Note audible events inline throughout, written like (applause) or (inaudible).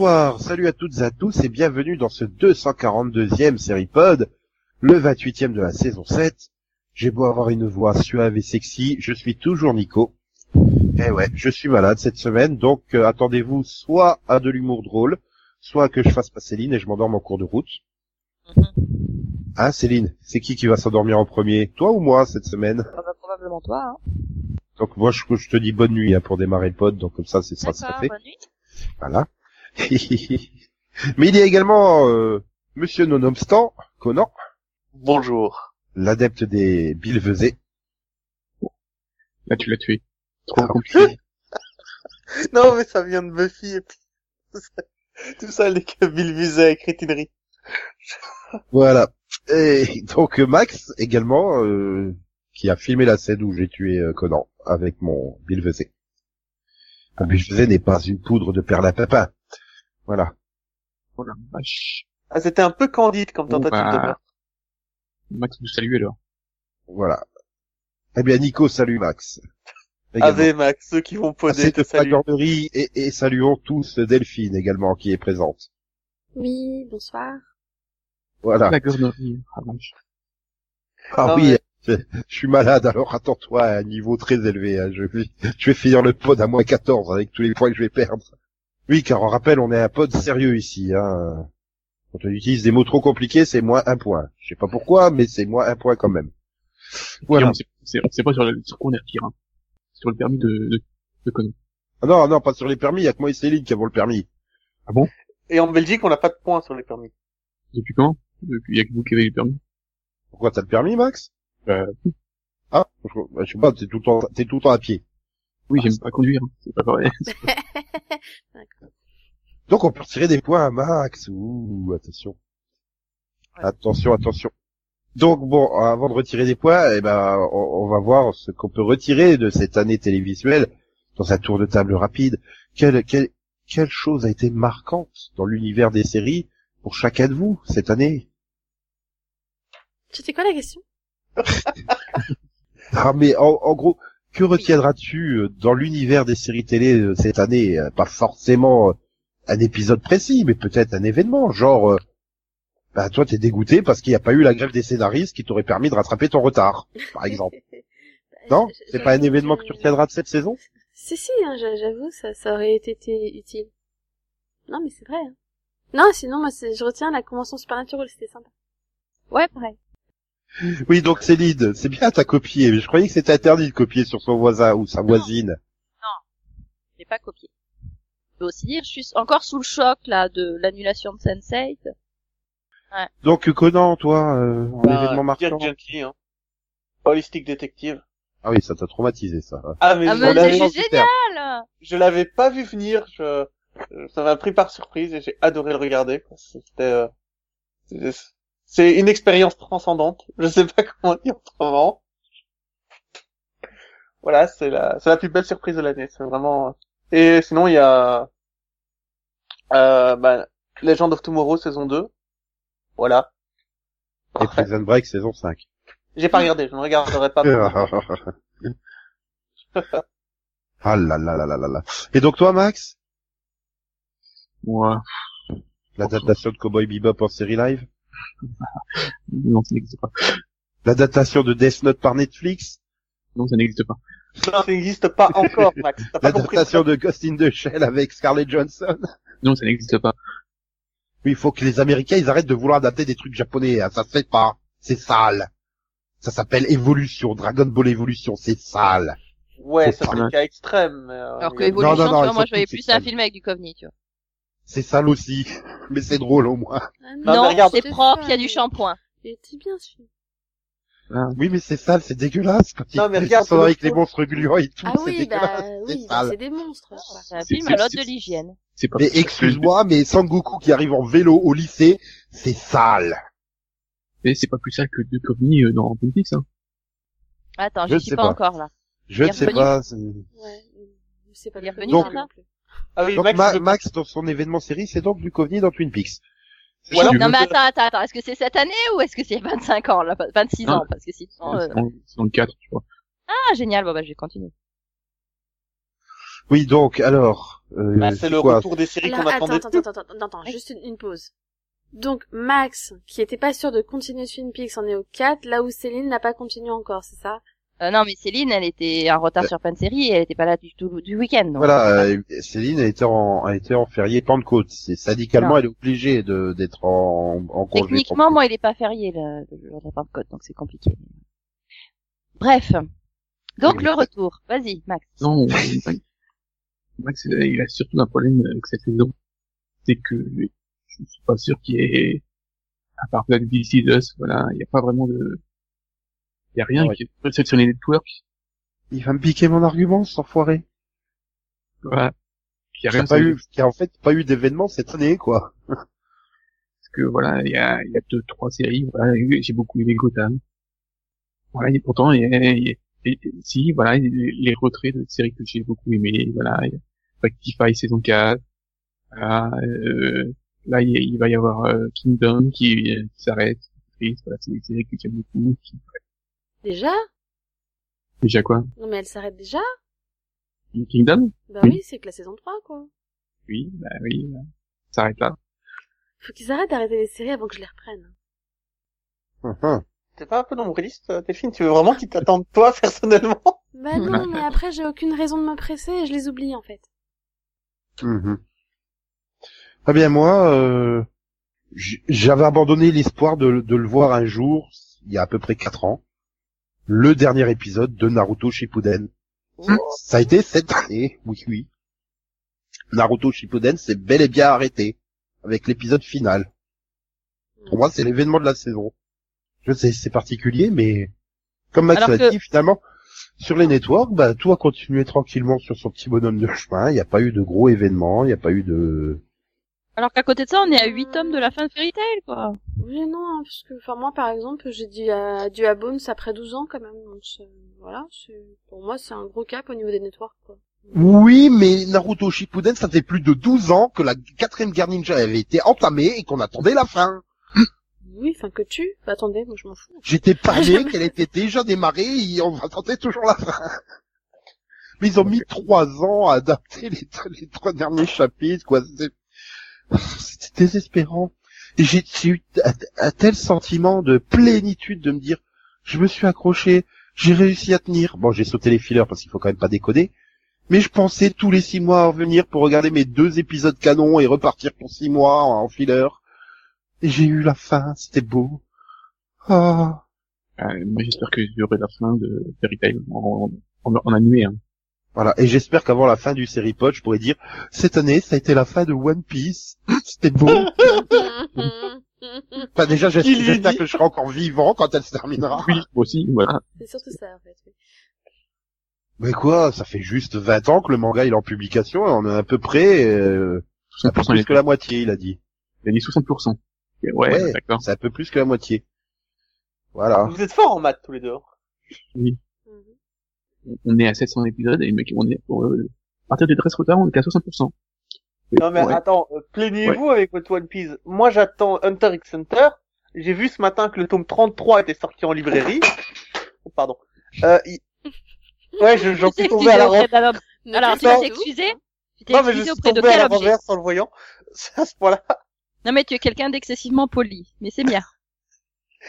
bonsoir, salut à toutes et à tous et bienvenue dans ce 242e série pod, le 28e de la saison 7. J'ai beau avoir une voix suave et sexy, je suis toujours Nico. Eh ouais, je suis malade cette semaine, donc euh, attendez-vous soit à de l'humour drôle, soit que je fasse pas Céline et je m'endorme en cours de route. Hein Céline, c'est qui qui va s'endormir en premier Toi ou moi cette semaine? Ah bah, probablement toi. Hein. Donc moi je, je te dis bonne nuit hein, pour démarrer le pod, donc comme ça c'est ça, ça fait. bonne nuit. Voilà. (laughs) Mais il y a également euh, Monsieur Nonobstant, Conan, Bonjour. l'adepte des bilvesés. Là, tu l'as tué. Trop Ah, compliqué. (laughs) Non, mais ça vient de Buffy et puis (laughs) tout ça n'est que Bill Vizet et crétinerie. Voilà. Et donc Max également, euh, qui a filmé la scène où j'ai tué euh, Conan avec mon bilvesé. Un bilvesé n'est pas une poudre de perlimpinpin. Voilà. Oh la vache. Ah, c'était un peu candide comme Bon, tentative bah, de meurtre. Max vous salue alors. Voilà. Eh bien Nico, salut Max. Avec Max, ceux qui vont poser Cette te flagornerie et, et saluons tous Delphine également qui est présente. Oui, bonsoir. Voilà. La gornerie. Ah. Ah Non, oui, mais- je, je suis malade, alors attends-toi à un niveau très élevé. hein. Je, vais, je vais finir le pod à moins 14 avec tous les points que je vais perdre. Oui, car on rappelle, on est un pod sérieux ici. Hein. Quand on utilise des mots trop compliqués, c'est moins un point. Je sais pas pourquoi, mais c'est moins un point quand même. Voilà. c'est, pas sur, le, sur quoi on est pire, hein. Sur le permis de, de, de. Ah non, non, pas sur les permis, il y a que moi et Céline qui avons le permis. Et en Belgique, on n'a pas de points sur les permis. Depuis quand? Depuis, il y a que vous qui avez le permis. Pourquoi t'as le permis, Max? Euh, Ah, je, bah, je sais pas, t'es tout le temps, t'es tout le temps à pied. Oui, j'aime pas conduire. C'est pas pareil. (laughs) Donc on peut retirer des points à Max. Ouh, attention. Attention, attention. Donc bon, avant de retirer des points, eh ben, on, on va voir ce qu'on peut retirer de cette année télévisuelle dans un tour de table rapide. Quelle, quelle, quelle chose a été marquante dans l'univers des séries pour chacun de vous cette année? C'était quoi la question? (laughs) Ah mais en, en gros, que retiendras-tu euh, dans l'univers des séries télé euh, cette année Euh, Pas forcément un épisode précis, mais peut-être un événement, genre, euh, bah toi t'es dégoûté parce qu'il n'y a pas eu la grève des scénaristes qui t'aurait permis de rattraper ton retard, par exemple. (laughs) Non? J- C'est pas un événement que tu retiendras de cette saison? Si, si, hein, j'a- j'avoue, ça, ça aurait été, utile. Non, mais c'est vrai. Hein. Non, sinon, moi, je retiens la convention Supernatural, c'était sympa. Ouais, pareil. Oui, donc Céline, c'est bien t'as copié, mais je croyais que c'était interdit de copier sur son voisin ou sa voisine. J'ai pas copié. Je peux aussi dire, je suis encore sous le choc, là, de l'annulation de Sense8. Donc Conan, toi, euh, un Bah, événement marquant hein. Holistic Detective. Ah oui, ça t'a traumatisé ça. Ah, mais Ah, je mais l'avais- c'est génial! je l'avais pas vu venir, je, ça m'a pris par surprise et j'ai adoré le regarder. C'était, euh, c'est- une expérience transcendante. Je sais pas (laughs) comment dire autrement. Voilà, c'est la, c'est la plus belle surprise de l'année. C'est vraiment. Et sinon, il y a, euh, bah, Legend of Tomorrow saison 2. Voilà. Et Prison Break saison 5. J'ai pas regardé, je ne regarderai pas. (laughs) (laughs) ah là là là là là là. Et donc toi, Max? Moi, L'adaptation de Cowboy Bebop en série live? (laughs) non, ça n'existe pas. L'adaptation de Death Note par Netflix Non, ça n'existe pas. Ça n'existe pas encore, Max. L'adaptation de Ghost in the Shell avec Scarlett Johansson Non, ça n'existe pas. Oui, il faut que les Américains, ils arrêtent de vouloir adapter des trucs japonais. hein. Ça se fait pas. C'est sale. Ça s'appelle Evolution, Dragon Ball Evolution, c'est sale. Ouais, ça c'est le cas extrême. mais, euh, Alors que Evolution, non, non, tu vois, ils moi je voyais plus un film avec du Coveney, tu vois. C'est sale aussi. (laughs) Mais c'est drôle au moins. Ah, Non, Non, mais regarde, c'est propre, il y a du shampoing. Il était bien, ce film. Oui, mais c'est sale, c'est dégueulasse. Quand Non, mais ils regarde, sont le avec les monstres gluants et tout, Ah c'est oui, dégueulasse. bah, oui, bah, sale. c'est des monstres. C'est un film à l'autre de l'hygiène. C'est pas Mais excuse-moi, mais Sangoku qui arrive en vélo au lycée, c'est sale. Mais c'est pas plus sale que Duchovny euh, dans Twin Peaks, hein. Attends, Je je sais suis pas, pas. encore là. Je ne sais pas. c'est- Ouais, c'est pas Il est revenu, plus. Ah oui, Donc Max, Ma- je- Max, dans son événement série, c'est donc du Duchovny dans Twin Peaks. Ou alors, Tu Non mais attends, attends, attends, est-ce que c'est cette année ou est-ce que c'est 25 ans là 26 Non. ans parce que sinon... euh, C'est dans, c'est dans le 4, tu vois. Ah génial, bon bah je vais continuer. Oui, donc, alors, euh, bah, c'est le quoi retour des séries qu'on attends, attendait. attends, attends, attends, attends, attends, juste une, une pause. Donc, Max, qui était pas sûr de continuer Twin Peaks, en est au 4, là où Céline n'a pas continué encore, c'est ça? Euh, non mais Céline, elle était en retard sur plein de séries et elle était pas là du tout du week-end. donc. Voilà, euh, Céline a été en, a été en férié Pentecôte. C'est syndicalement, Non. elle est obligée de d'être en, en congé. Techniquement, moi, il est pas férié le, le jour de la Pentecôte, donc c'est compliqué. Bref. Donc Oui, le retour. Vas-y, Max. Non, Max, euh, il a surtout un problème avec cette saison. C'est que je suis pas sûr qu'il y ait, à part peut-être This Is Us, voilà, il n'y a pas vraiment de, y a rien Ouais. qui est sur les networks, Il va me piquer mon argument, cet enfoiré. Il y a rien pas eu, qui a en fait pas eu d'événement cette année, quoi. parce que voilà, il y a, il y a deux, trois séries, voilà, j'ai beaucoup aimé Gotham. Voilà, et pourtant, il y a, il y a- et- et- si, voilà, les, retraits de séries que j'ai beaucoup aimé, voilà, il Rectify saison 4, voilà, euh, là, il, il va y avoir euh, Kingdom qui, euh, qui s'arrête, voilà, c'est des séries que j'aime beaucoup, qui, Déjà? Déjà quoi? Non mais elle s'arrête déjà? Kingdom? Bah Oui. oui, c'est que la saison 3, quoi. Oui, bah oui, bah, ça s'arrête là. Faut qu'ils arrêtent d'arrêter les séries avant que je les reprenne. Hum, hum. T'es pas un peu nombriliste, euh, Delphine? Tu veux vraiment qu'ils t'attendent toi, (laughs) personnellement? Bah non, mais après j'ai aucune raison de me presser et je les oublie, en fait. Mhm. Très bien, moi, euh, j- j'avais abandonné l'espoir de, de le voir un jour, il y a à peu près quatre ans, le dernier épisode de Naruto Shippuden. Ça a été cette année, oui, oui. Naruto Shippuden s'est bel et bien arrêté avec l'épisode final. Pour moi, c'est l'événement de la saison. Je sais, c'est particulier, mais comme Max l'a que- dit, finalement, sur les networks, bah, tout a continué tranquillement sur son petit bonhomme de chemin. Il n'y a pas eu de gros événements, il n'y a pas eu de... Alors qu'à côté de ça, on est à 8 tomes de la fin de Fairy Tail, quoi. Oui, non, hein, parce que, enfin, moi, par exemple, j'ai dû à, dû à Bones après 12 ans, quand même. Donc, voilà, c'est, pour moi, c'est un gros cap au niveau des networks, quoi. Oui, mais Naruto Shippuden, ça fait plus de 12 ans que la quatrième guerre ninja avait été entamée et qu'on attendait la fin. Oui, enfin, que tu. Bah, attendez, moi, je m'en fous. J'étais (laughs) pas né qu'elle était déjà démarrée et on attendait toujours la fin. Mais ils ont mis trois ans à adapter les, les trois derniers chapitres, quoi. C'était c'était désespérant. Et j'ai eu un, tel sentiment de plénitude de me dire, je me suis accroché, j'ai réussi à tenir. Bon, j'ai sauté les fillers parce qu'il faut quand même pas décoder. Mais je pensais tous les six mois revenir pour regarder mes deux épisodes canon et repartir pour six mois en filler. Et j'ai eu la fin, c'était beau. Ah. Euh, moi, j'espère que j'aurai la fin de Fairy Tail en, en, en hein. Voilà, et j'espère qu'avant la fin du série pod, je pourrais dire cette année, ça a été la fin de One Piece. (laughs) C'était beau. (laughs) Enfin, déjà, j'espère que je serai encore vivant quand elle se terminera. Oui, moi aussi, voilà. c'est surtout ça, en fait. oui. Mais quoi, ça fait juste 20 ans que le manga il est en publication et on est à peu près, euh, un peu 60%, il plus a que la moitié, il a dit. il a dit 60%. Et Ouais, Ouais. d'accord. C'est un peu plus que la moitié. Voilà. Vous êtes forts en maths, tous les deux. hein. On- est à 700 épisodes et mec, on est, euh, à partir du 13 retard, on est qu'à 60%. Non mais Ouais. attends, euh, plaignez-vous avec votre One Piece. Moi j'attends Hunter x Hunter. J'ai vu ce matin que le tome 33 était sorti en librairie. Oh, pardon. Euh, il- (laughs) Ouais, je- j'en Tu suis tombé à la renverse. Alors, tu t'es excusé Non mais je suis auprès de tombé à la renverse en le voyant. (laughs) C'est à ce point-là. Non mais tu es quelqu'un d'excessivement poli, mais c'est bien.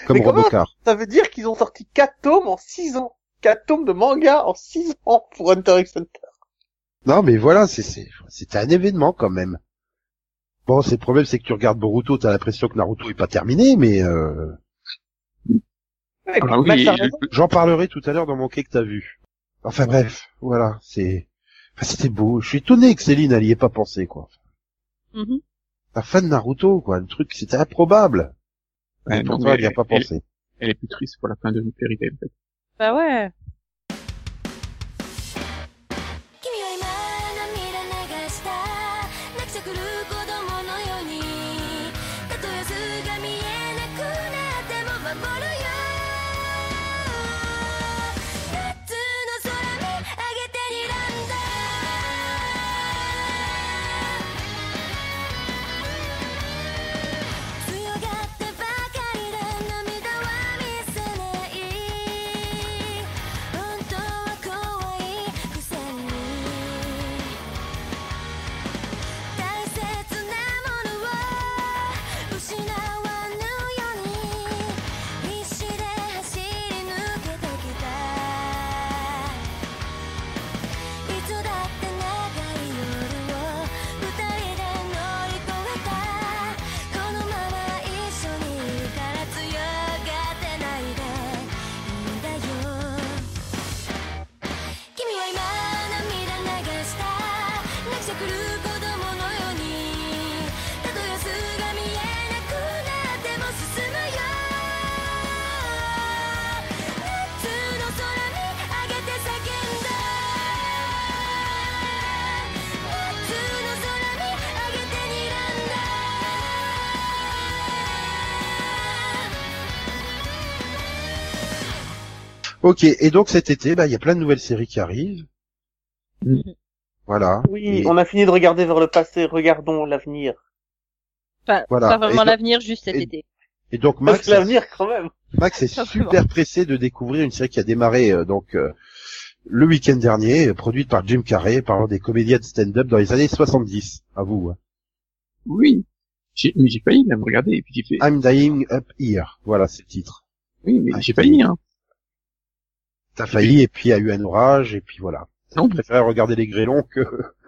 Comme Mais comment- Robocar. Ça veut dire qu'ils ont sorti 4 tomes en 6 ans? 4 tomes de manga en 6 ans pour Hunter x Hunter. Non, mais voilà, c'est, c'est, c'était un événement quand même. Bon, c'est le problème, c'est que tu regardes Boruto, t'as l'impression que Naruto est pas terminé, mais euh, Ouais, Ah oui, raison. j'en parlerai tout à l'heure dans mon quai que t'as vu. Enfin bref, voilà, c'est, enfin, c'était beau. Je suis étonné que Céline elle y ait pas pensé, quoi. Mhm. La fin de Naruto, quoi, le truc, c'était improbable. Ouais, Et non, pourtant, elle n'y a pas elle- pensé. Elle est plus triste pour la fin de Fairy Tail, en fait. Bah ouais. Ok, et donc cet été, bah il y a plein de nouvelles séries qui arrivent. Mhm. Voilà. Oui, Et- on a fini de regarder vers le passé, regardons l'avenir. Enfin, Voilà. pas vraiment l'avenir, juste cet et- été. Et donc Parce Max, que l'avenir quand même. Max est (laughs) super pressé de découvrir une série qui a démarré euh, donc euh, le week-end dernier, produite par Jim Carrey, parlant des comédiens de stand-up dans les années 70. À vous. hein. Oui. Mais j'ai failli, là, me regarder, et puis j'ai fait, I'm dying up here. Voilà, c'est le titre. oui, mais Ah, j'ai failli, hein. T'as failli et puis il y a eu un orage et puis voilà. Non. Je préfère regarder les grêlons que. (laughs)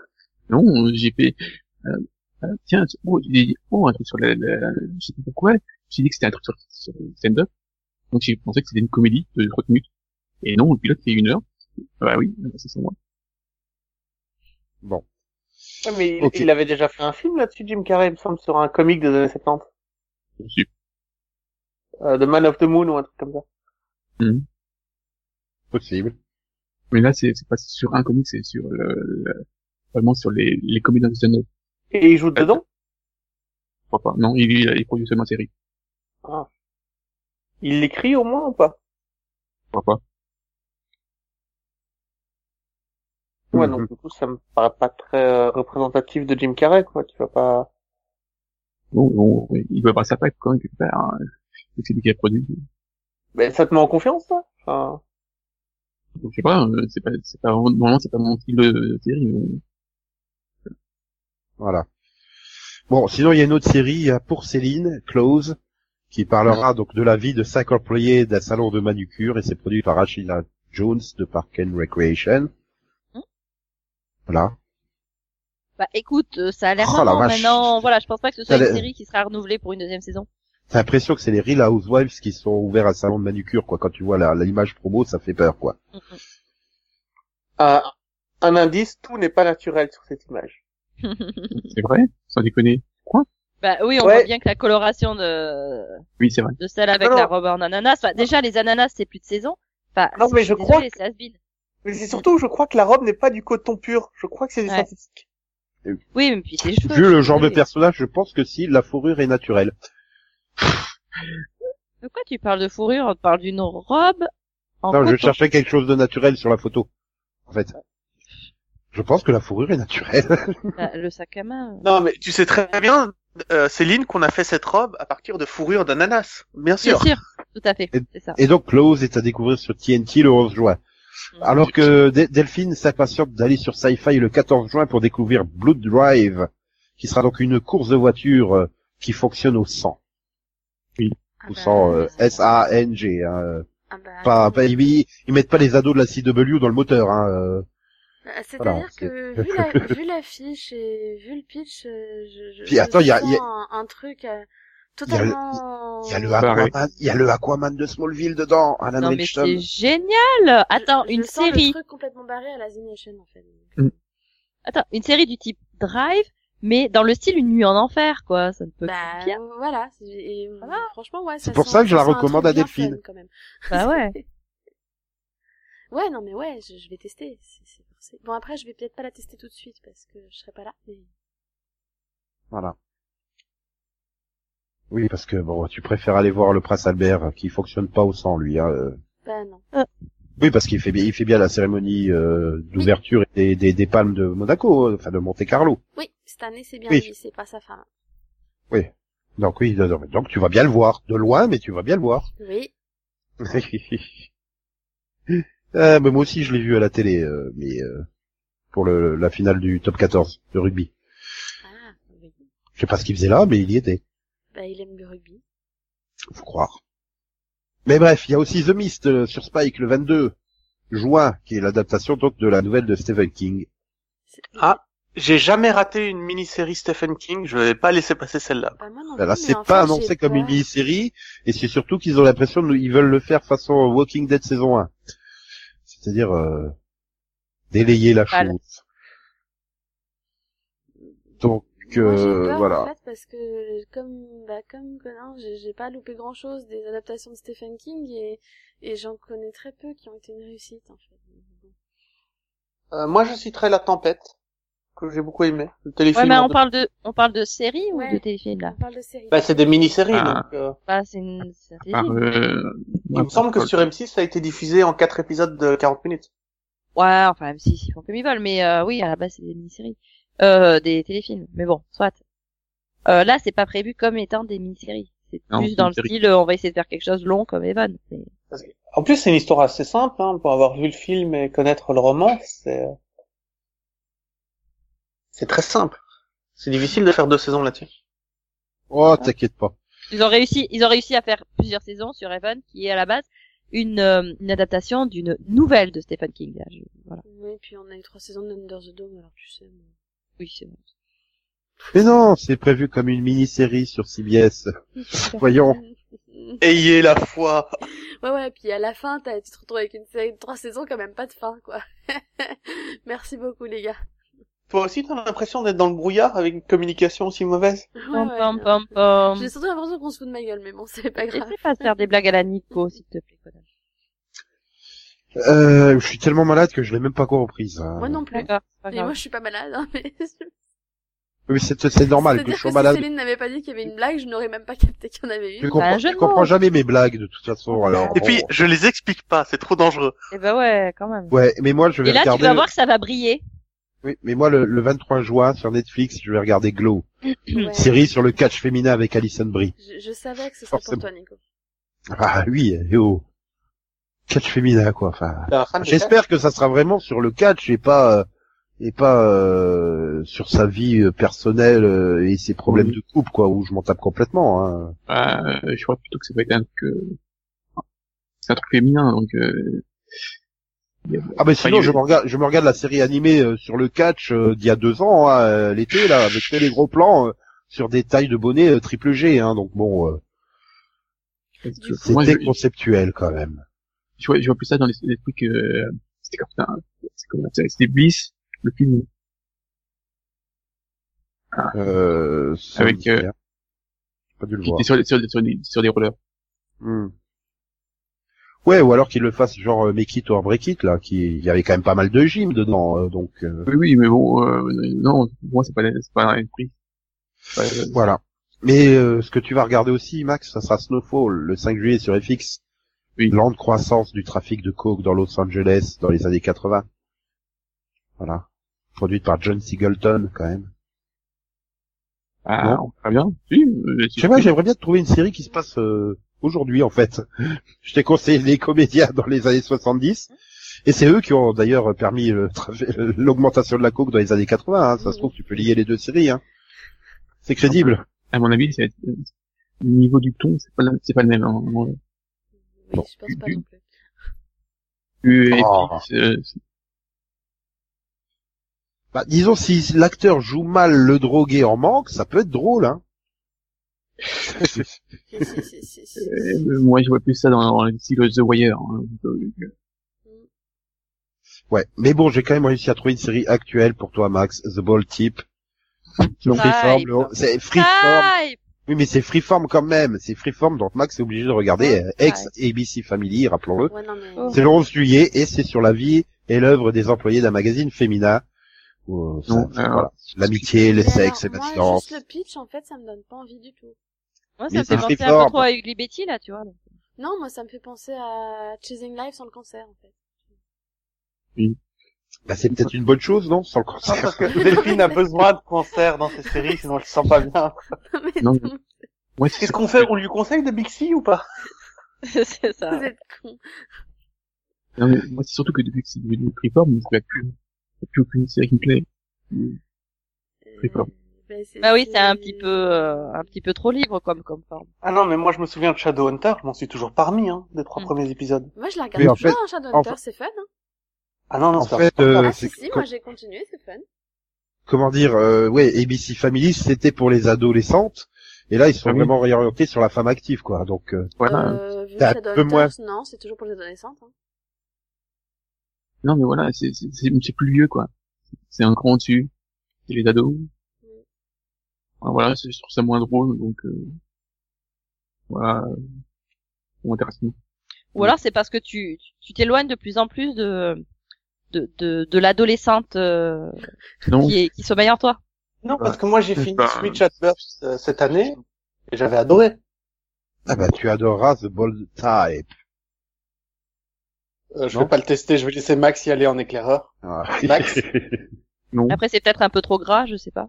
Non, j'ai fait, euh, euh, tiens, oh, j'ai dit, oh, un truc sur la, la, je sais pas pourquoi, j'ai dit que c'était un truc sur, sur stand-up. Donc j'ai pensé que c'était une comédie de 30 minutes. Et non, le pilote fait une heure. Ah Bah oui, c'est ça, moi. Bon. Ouais, mais il, avait déjà fait un film là-dessus, Jim Carrey, il me semble, sur un comique des années 70. Je suis- Euh, The Man of the Moon ou un truc comme ça. Possible. Mais là, c'est, c'est pas sur un comic, c'est sur le, le- vraiment sur les, les comédiens de. Et il joue dedans? Je crois pas. Non, il, il, il produit seulement série. ah. Il l'écrit au moins ou pas? Je crois pas. Ouais, Mhm. donc du coup, ça me paraît pas très euh, représentatif de Jim Carrey, quoi. Tu vas pas... Bon, bon, il doit avoir sa patte quand même. Hein. C'est lui qui a produit. Mais ça te met en confiance, ça enfin... Donc, je sais pas, euh, c'est pas, c'est pas, normalement, c'est pas mon style de série. mais- Voilà. Bon, sinon il y a une autre série, pour Céline, Close, qui parlera donc de la vie de cinq employés d'un salon de manucure et c'est produit par Ashila Jones de Park and Recreation. Hmm. Voilà. Bah écoute, euh, ça a l'air Oh, maintenant. Voilà, je pense pas que ce soit une série qui sera renouvelée pour une deuxième saison. T'as l'impression que c'est les Real Housewives qui sont ouverts à salon de manucure, quoi. Quand tu vois la, l'image promo, ça fait peur, quoi. Mm, Euh, un indice, tout n'est pas naturel sur cette image. mm. (laughs) C'est vrai? Sans déconner. Quoi? bah oui, on Ouais. voit bien que la coloration de, Oui, c'est vrai. de celle avec Non, la robe en ananas, enfin, déjà les ananas c'est plus de saison. Enfin, Non, mais je suis crois has-been. Mais c'est surtout, je crois que la robe n'est pas du coton pur. Je crois que c'est du Ouais. synthétique. Oui, mais puis c'est. Vu le genre de personnage, je pense que si, la fourrure est naturelle. De quoi tu parles de fourrure On te parle d'une robe en Non, je coton. cherchais quelque chose de naturel sur la photo. En fait. Je pense que la fourrure est naturelle. (laughs) Bah, le sac à main. Non, mais tu sais très bien, euh, Céline, qu'on a fait cette robe à partir de fourrure d'ananas. Bien Bien sûr. sûr, tout à fait, Et- c'est ça. Et donc, Close est à découvrir sur TNT le 11 juin. Mm. Alors que Delphine s'impatiente d'aller sur Sci-Fi le 14 juin pour découvrir Blood Drive, qui sera donc une course de voiture euh, qui fonctionne au sang. Ah Au bah, sang euh, S-A-N-G. Hein. euh, ah bah, Pas, oui. pas, ils, ils mettent pas les ados de la CW dans le moteur. Hein. euh. Bah, Voilà, C'est-à-dire c'est- que vu la- (laughs) vu l'affiche et vu le pitch, euh, je, je, Puis je attends, il y a- y a- un, un truc euh, Il y a le- totalement. Il y a le. Aquaman, il y a le Aquaman de Smallville dedans, Alan Non mais Richardson. c'est génial Attends, Je- une je sens série. Le truc complètement barré à la Z Nation en fait. Attends, une série du type Drive, mais dans le style Une nuit en enfer, quoi. Ça ne peut Bah que bien. euh, voilà. Et, euh, Voilà. franchement ouais. C'est pour sent- ça que je la recommande à Delphine. fun, quand même. Bah ouais. (laughs) Ouais non mais ouais, je, je vais tester. Bon après je vais peut-être pas la tester tout de suite parce que je serai pas là. Mais Voilà. Oui, parce que bon, tu préfères aller voir le Prince Albert, euh, qui fonctionne pas au sang, lui. Hein. euh. bah non. Oui, parce qu'il fait bien, il fait bien la cérémonie euh, d'ouverture des, des, des palmes de Monaco, euh, enfin de Monte Carlo. Oui cette année c'est bien Oui. lui, c'est pas sa femme. Oui. Donc oui, donc donc tu vas bien le voir, de loin, mais tu vas bien le voir. Oui. (laughs) Euh, mais moi aussi, je l'ai vu à la télé, euh, mais euh, pour le, la finale du top 14 de rugby. Ah oui. Je sais pas ce qu'il faisait là, mais il y était. Bah il aime le rugby. faut croire. Mais bref, il y a aussi The Mist euh, sur Spike le 22 juin, qui est l'adaptation donc de la nouvelle de Stephen King. Ah. J'ai jamais raté une mini-série Stephen King, je vais pas laisser passer celle-là. Bah, non Là, c'est pas annoncé comme une mini-série, et c'est surtout qu'ils ont l'impression qu'ils veulent le faire façon Walking Dead saison 1. C'est-à-dire euh, délayer la Voilà. chose. Donc Moi, j'ai euh, peur, voilà. En fait, parce que comme bah comme Conan, j'ai pas loupé grand chose des adaptations de Stephen King et et j'en connais très peu qui ont été une réussite en fait. Euh, moi, je citerai La Tempête, que j'ai beaucoup aimé. Le téléfilm. Ouais, mais on parle de, on parle de série ou de téléfilm là? On parle de série. Bah, c'est des mini-séries, Ah. donc, euh, Bah, c'est une, c'est un Par, téléfilm. euh, il me semble que sur M6, ça a été diffusé en quatre épisodes de 40 minutes. Ouais, enfin, même si, ils font comme ils veulent, mais euh, oui, à la base, c'est des mini-séries. Euh, des téléfilms. Mais bon, soit. Euh, là, c'est pas prévu comme étant des mini-séries. C'est Non, plus dans le style, euh, on va essayer de faire quelque chose de long comme Evan. Mais- En plus, c'est une histoire assez simple, hein, pour avoir vu le film et connaître le roman, c'est, euh, c'est très simple. C'est difficile de faire deux saisons là-dessus. Oh, t'inquiète pas. Ils ont réussi, ils ont réussi à faire plusieurs saisons sur Evan, qui est à la base une, euh, une adaptation d'une nouvelle de Stephen King. Là, je- voilà. Oui, puis on a eu trois saisons de Under the Dome, alors tu sais. moi. Oui, c'est bon. Mais non, c'est prévu comme une mini-série sur CBS. Voyons. Ayez la foi. Ouais, ouais, puis à la fin, t'as, tu te retrouves avec une série de trois saisons, quand même pas de fin, quoi. (laughs) Merci beaucoup, les gars. Toi aussi, t'as l'impression d'être dans le brouillard avec une communication aussi mauvaise? Ouais, Pom, ouais, pom, non. pom, pom. J'ai surtout l'impression qu'on se fout de ma gueule, mais bon, c'est pas grave. Essaie pas de faire des blagues à la Nico, s'il te plaît. Euh, je suis tellement malade que je l'ai même pas encore reprise. hein. Moi non plus. Pas Et moi, je suis pas malade, hein, mais... (laughs) Oui, c'est c'est normal que je sois si malade. Céline n'avait pas dit qu'il y avait une blague, je n'aurais même pas capté qu'il y en avait Tu une. comprends, tu comprends mots. jamais mes blagues de toute façon. Alors. Et bon. puis, je les explique pas, c'est trop dangereux. Eh ben ouais, quand même. Ouais, mais moi je vais Et là, tu regarder. vas voir que ça va briller. Oui, mais moi le, le 23 juin sur Netflix, je vais regarder Glow, Ouais. (clears throat) série sur le catch féminin avec Alison Brie. Je, je savais que ce serait pour toi, Nico. Ah oui, eh oh. Catch féminin quoi. Enfin, j'espère que ça sera vraiment sur le catch et pas euh, et pas euh, sur sa vie euh, personnelle euh, et ses problèmes Oui. de couple quoi, où je m'en tape complètement. Hein. euh, je crois plutôt que ça va être un truc, euh, c'est un truc féminin, donc, euh, Ah ben Enfin, sinon je me regarde je me regarde la série animée euh, sur le catch euh, d'il y a deux ans hein, l'été là avec tous les gros plans euh, sur des tailles de bonnet euh, triple G hein, donc bon euh, c'était conceptuel quand même. Je vois, je vois plus ça dans les, les trucs, euh, c'était comme ça, c'est comme ça, c'était Bliss, le film, Euh, ça Avec, euh, pas dû le voir. sur, des- sur, des- sur, des, sur des rollers. Hmm. Ouais, ou alors qu'il le fasse genre euh, Make It or Break It, là, qui il y avait quand même pas mal de gym dedans, euh, donc euh, Oui, oui, mais bon, euh, non, pour moi, c'est pas, c'est pas un prix. Euh, voilà. Mais euh, ce que tu vas regarder aussi, Max, ça sera Snowfall, le 5 juillet sur FX. Oui. Lente croissance du trafic de coke dans Los Angeles dans les années 80. Voilà. Produite par John Singleton, quand même. ah, très bien. Euh, si Je sais pas, j'aimerais bien trouver une série qui se passe euh, aujourd'hui, en fait. (laughs) Je t'ai conseillé les comédiens dans les années 70. Et c'est eux qui ont d'ailleurs permis le (laughs) tra- l'augmentation de la coke dans les années 80. Hein. Ça se trouve, tu peux lier les deux séries. Hein. C'est crédible. à mon avis, c'est, euh, le niveau du ton, c'est pas, le- pas le même. Hein. Oui, Bon. je pense pas non plus. Oh. épique, euh, c'est- Bah, disons, si l'acteur joue mal le drogué en manque, ça peut être drôle. Hein. (laughs) Euh, moi, je vois plus ça dans, dans le style The Wire. Hein. Euh, Ouais. Mais bon, j'ai quand même réussi à trouver une série actuelle pour toi, Max. The Ball Tip. Freeform. C'est Freeform. Oui, mais c'est Freeform quand même. C'est Freeform, donc Max est obligé de regarder euh, ex Ouais. ABC Family, rappelons-le. Ouais, mais... Oh. C'est le 11 juillet et c'est sur la vie et l'œuvre des employés d'un magazine féminin. où, euh, ça- Non, ça- euh, voilà. L'amitié, le sexe, la moi, silence. juste le pitch, en fait, ça me donne pas envie du tout. Moi, Mais ça me fait penser un Freeform. peu trop à Ugly Betty, là, tu vois. donc. Non, moi, ça me fait penser à Chasing Life sans le cancer, en fait. Bah, c'est peut-être une bonne chose, non? Sans le Non, cancer. parce que Delphine a besoin de concert dans ses séries, sinon elle se sent pas bien. mais Non, non, c'est Qu'est-ce qu'on fait? On lui conseille de Bixi ou pas? (laughs) C'est ça. vous êtes cons. Non, mais moi, c'est surtout que depuis que c'est devenu Freeform, il n'y a plus, il y a plus aucune série qui me plaît. Freeform. Bah, Bah oui, c'est un petit peu, euh, un petit peu trop libre comme, comme forme. Ah non, mais moi je me souviens de Shadowhunter, je m'en suis toujours parmi, hein, des trois Mm. premiers épisodes. Moi, je la regarde Mais en toujours, fait- hein, Shadowhunter, en- c'est fun, hein. Ah non, non, En c'est fait, euh, ah, c'est si, si, moi, j'ai continué, c'est fun. comment dire, euh, ouais, ABC Family, c'était pour les adolescentes. Et là, ils sont Ah oui. vraiment réorientés sur la femme active, quoi. Donc, euh, Voilà. Euh, vu un peu moins. non, c'est toujours pour les adolescentes, hein. Non, mais voilà, c'est, c'est, c'est c'est plus vieux, quoi. C'est un cran dessus. C'est les ados. Enfin, Voilà, c'est- je trouve ça moins drôle, donc, euh, voilà. Ou alors c'est parce que tu tu t'éloignes de plus en plus de de, de, de l'adolescente euh, Non. qui, est, qui sommeille en toi. Non, parce que moi j'ai fini Switch at Birth euh, cette année et j'avais adoré. Ah bah tu adoreras The Bold Type. Euh, je Non vais pas le tester, je vais laisser Max y aller en éclaireur. Ah. Max (laughs) Non. Après, c'est peut-être un peu trop gras, je sais pas.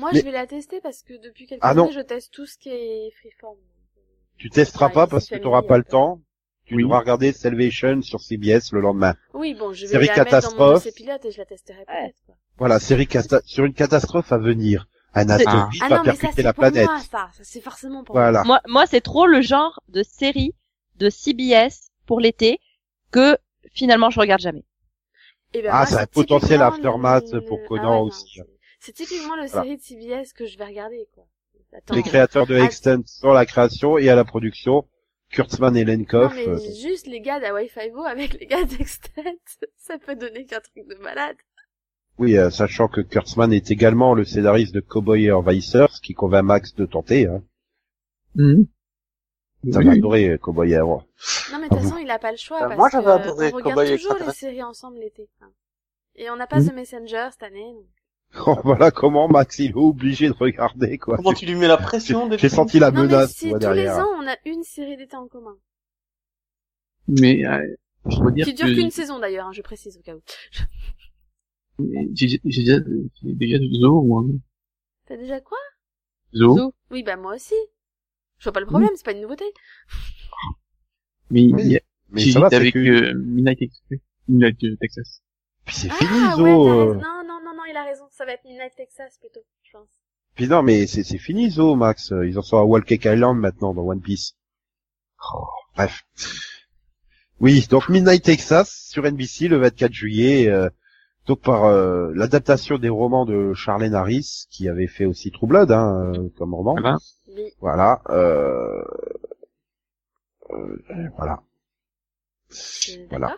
Moi, Mais- je vais la tester parce que depuis quelques Ah non. années, je teste tout ce qui est freeform. tu testeras Ah, pas parce que t'auras pas le temps. Tu Oui. devras regarder Salvation sur CBS le lendemain. Oui, bon, je vais Série la mettre dans mon catastrophe. Pilote et je la testerai peut-être. quoi. Voilà, série cata- sur une catastrophe à venir. Un astéroïde Ah va non, mais ça, percuter c'est la pour planète. moi, ça. Ça, c'est forcément pour moi. Voilà. Moi, moi, c'est trop le genre de série de CBS pour l'été que finalement je regarde jamais. Eh ben, Ah, moi, c'est un c'est potentiel aftermath le- pour Ah Conan ouais, aussi. c'est- typiquement le Voilà. série de CBS que je vais regarder, quoi. Attends. Les créateurs de Ah, Extent sont à la création et à la production. Kurtzman et Non, Lenkoff. mais euh, juste les gars d'Hawaii Five-O avec les gars d'Extent, (laughs) ça peut donner qu'un truc de malade. oui, euh, sachant que Kurtzman est également le scénariste de Cowboy et ce qui convainc Max de tenter. Hein. Ça Oui, m'a oui. adoré euh, Cowboy et. Non, mais de Ah toute façon, il a pas le choix Bah, parce moi, que j'avais adoré on regarde toujours les séries ensemble l'été. hein. Et on n'a pas Mhm. The Messenger cette année. donc. (laughs) Oh, voilà comment Max il est obligé de regarder quoi. Comment tu lui mets la pression J'ai senti la non, mais menace si moi, tous derrière. les ans, on a une série d'été en commun. Mais euh, je dois dire Qui dure qu'une saison d'ailleurs, hein, je précise au cas où. j'ai j'ai déjà, j'ai déjà Zo, moi. T'as déjà quoi? Zo. Zo. Oui, bah moi aussi. Je vois pas le problème, c'est pas une nouveauté. Mais Oui, il y a Mais ça va, avec que... euh, Midnight Express. Midnight euh, Texas. Puis c'est Ah fini ouais, Zo. t'as il a raison. Ça va être Midnight Texas plutôt, je pense. Puis non, mais c'est c'est fini Zo, Max. Ils en sont à Walcake Island maintenant dans One Piece. Oh, bref. Oui, donc Midnight Texas sur NBC le 24 juillet. euh, donc par euh, l'adaptation des romans de Charlene Harris, qui avait fait aussi True Blood, hein, euh, comme roman. Voilà. Oui. Voilà. Euh... euh, voilà. Voilà.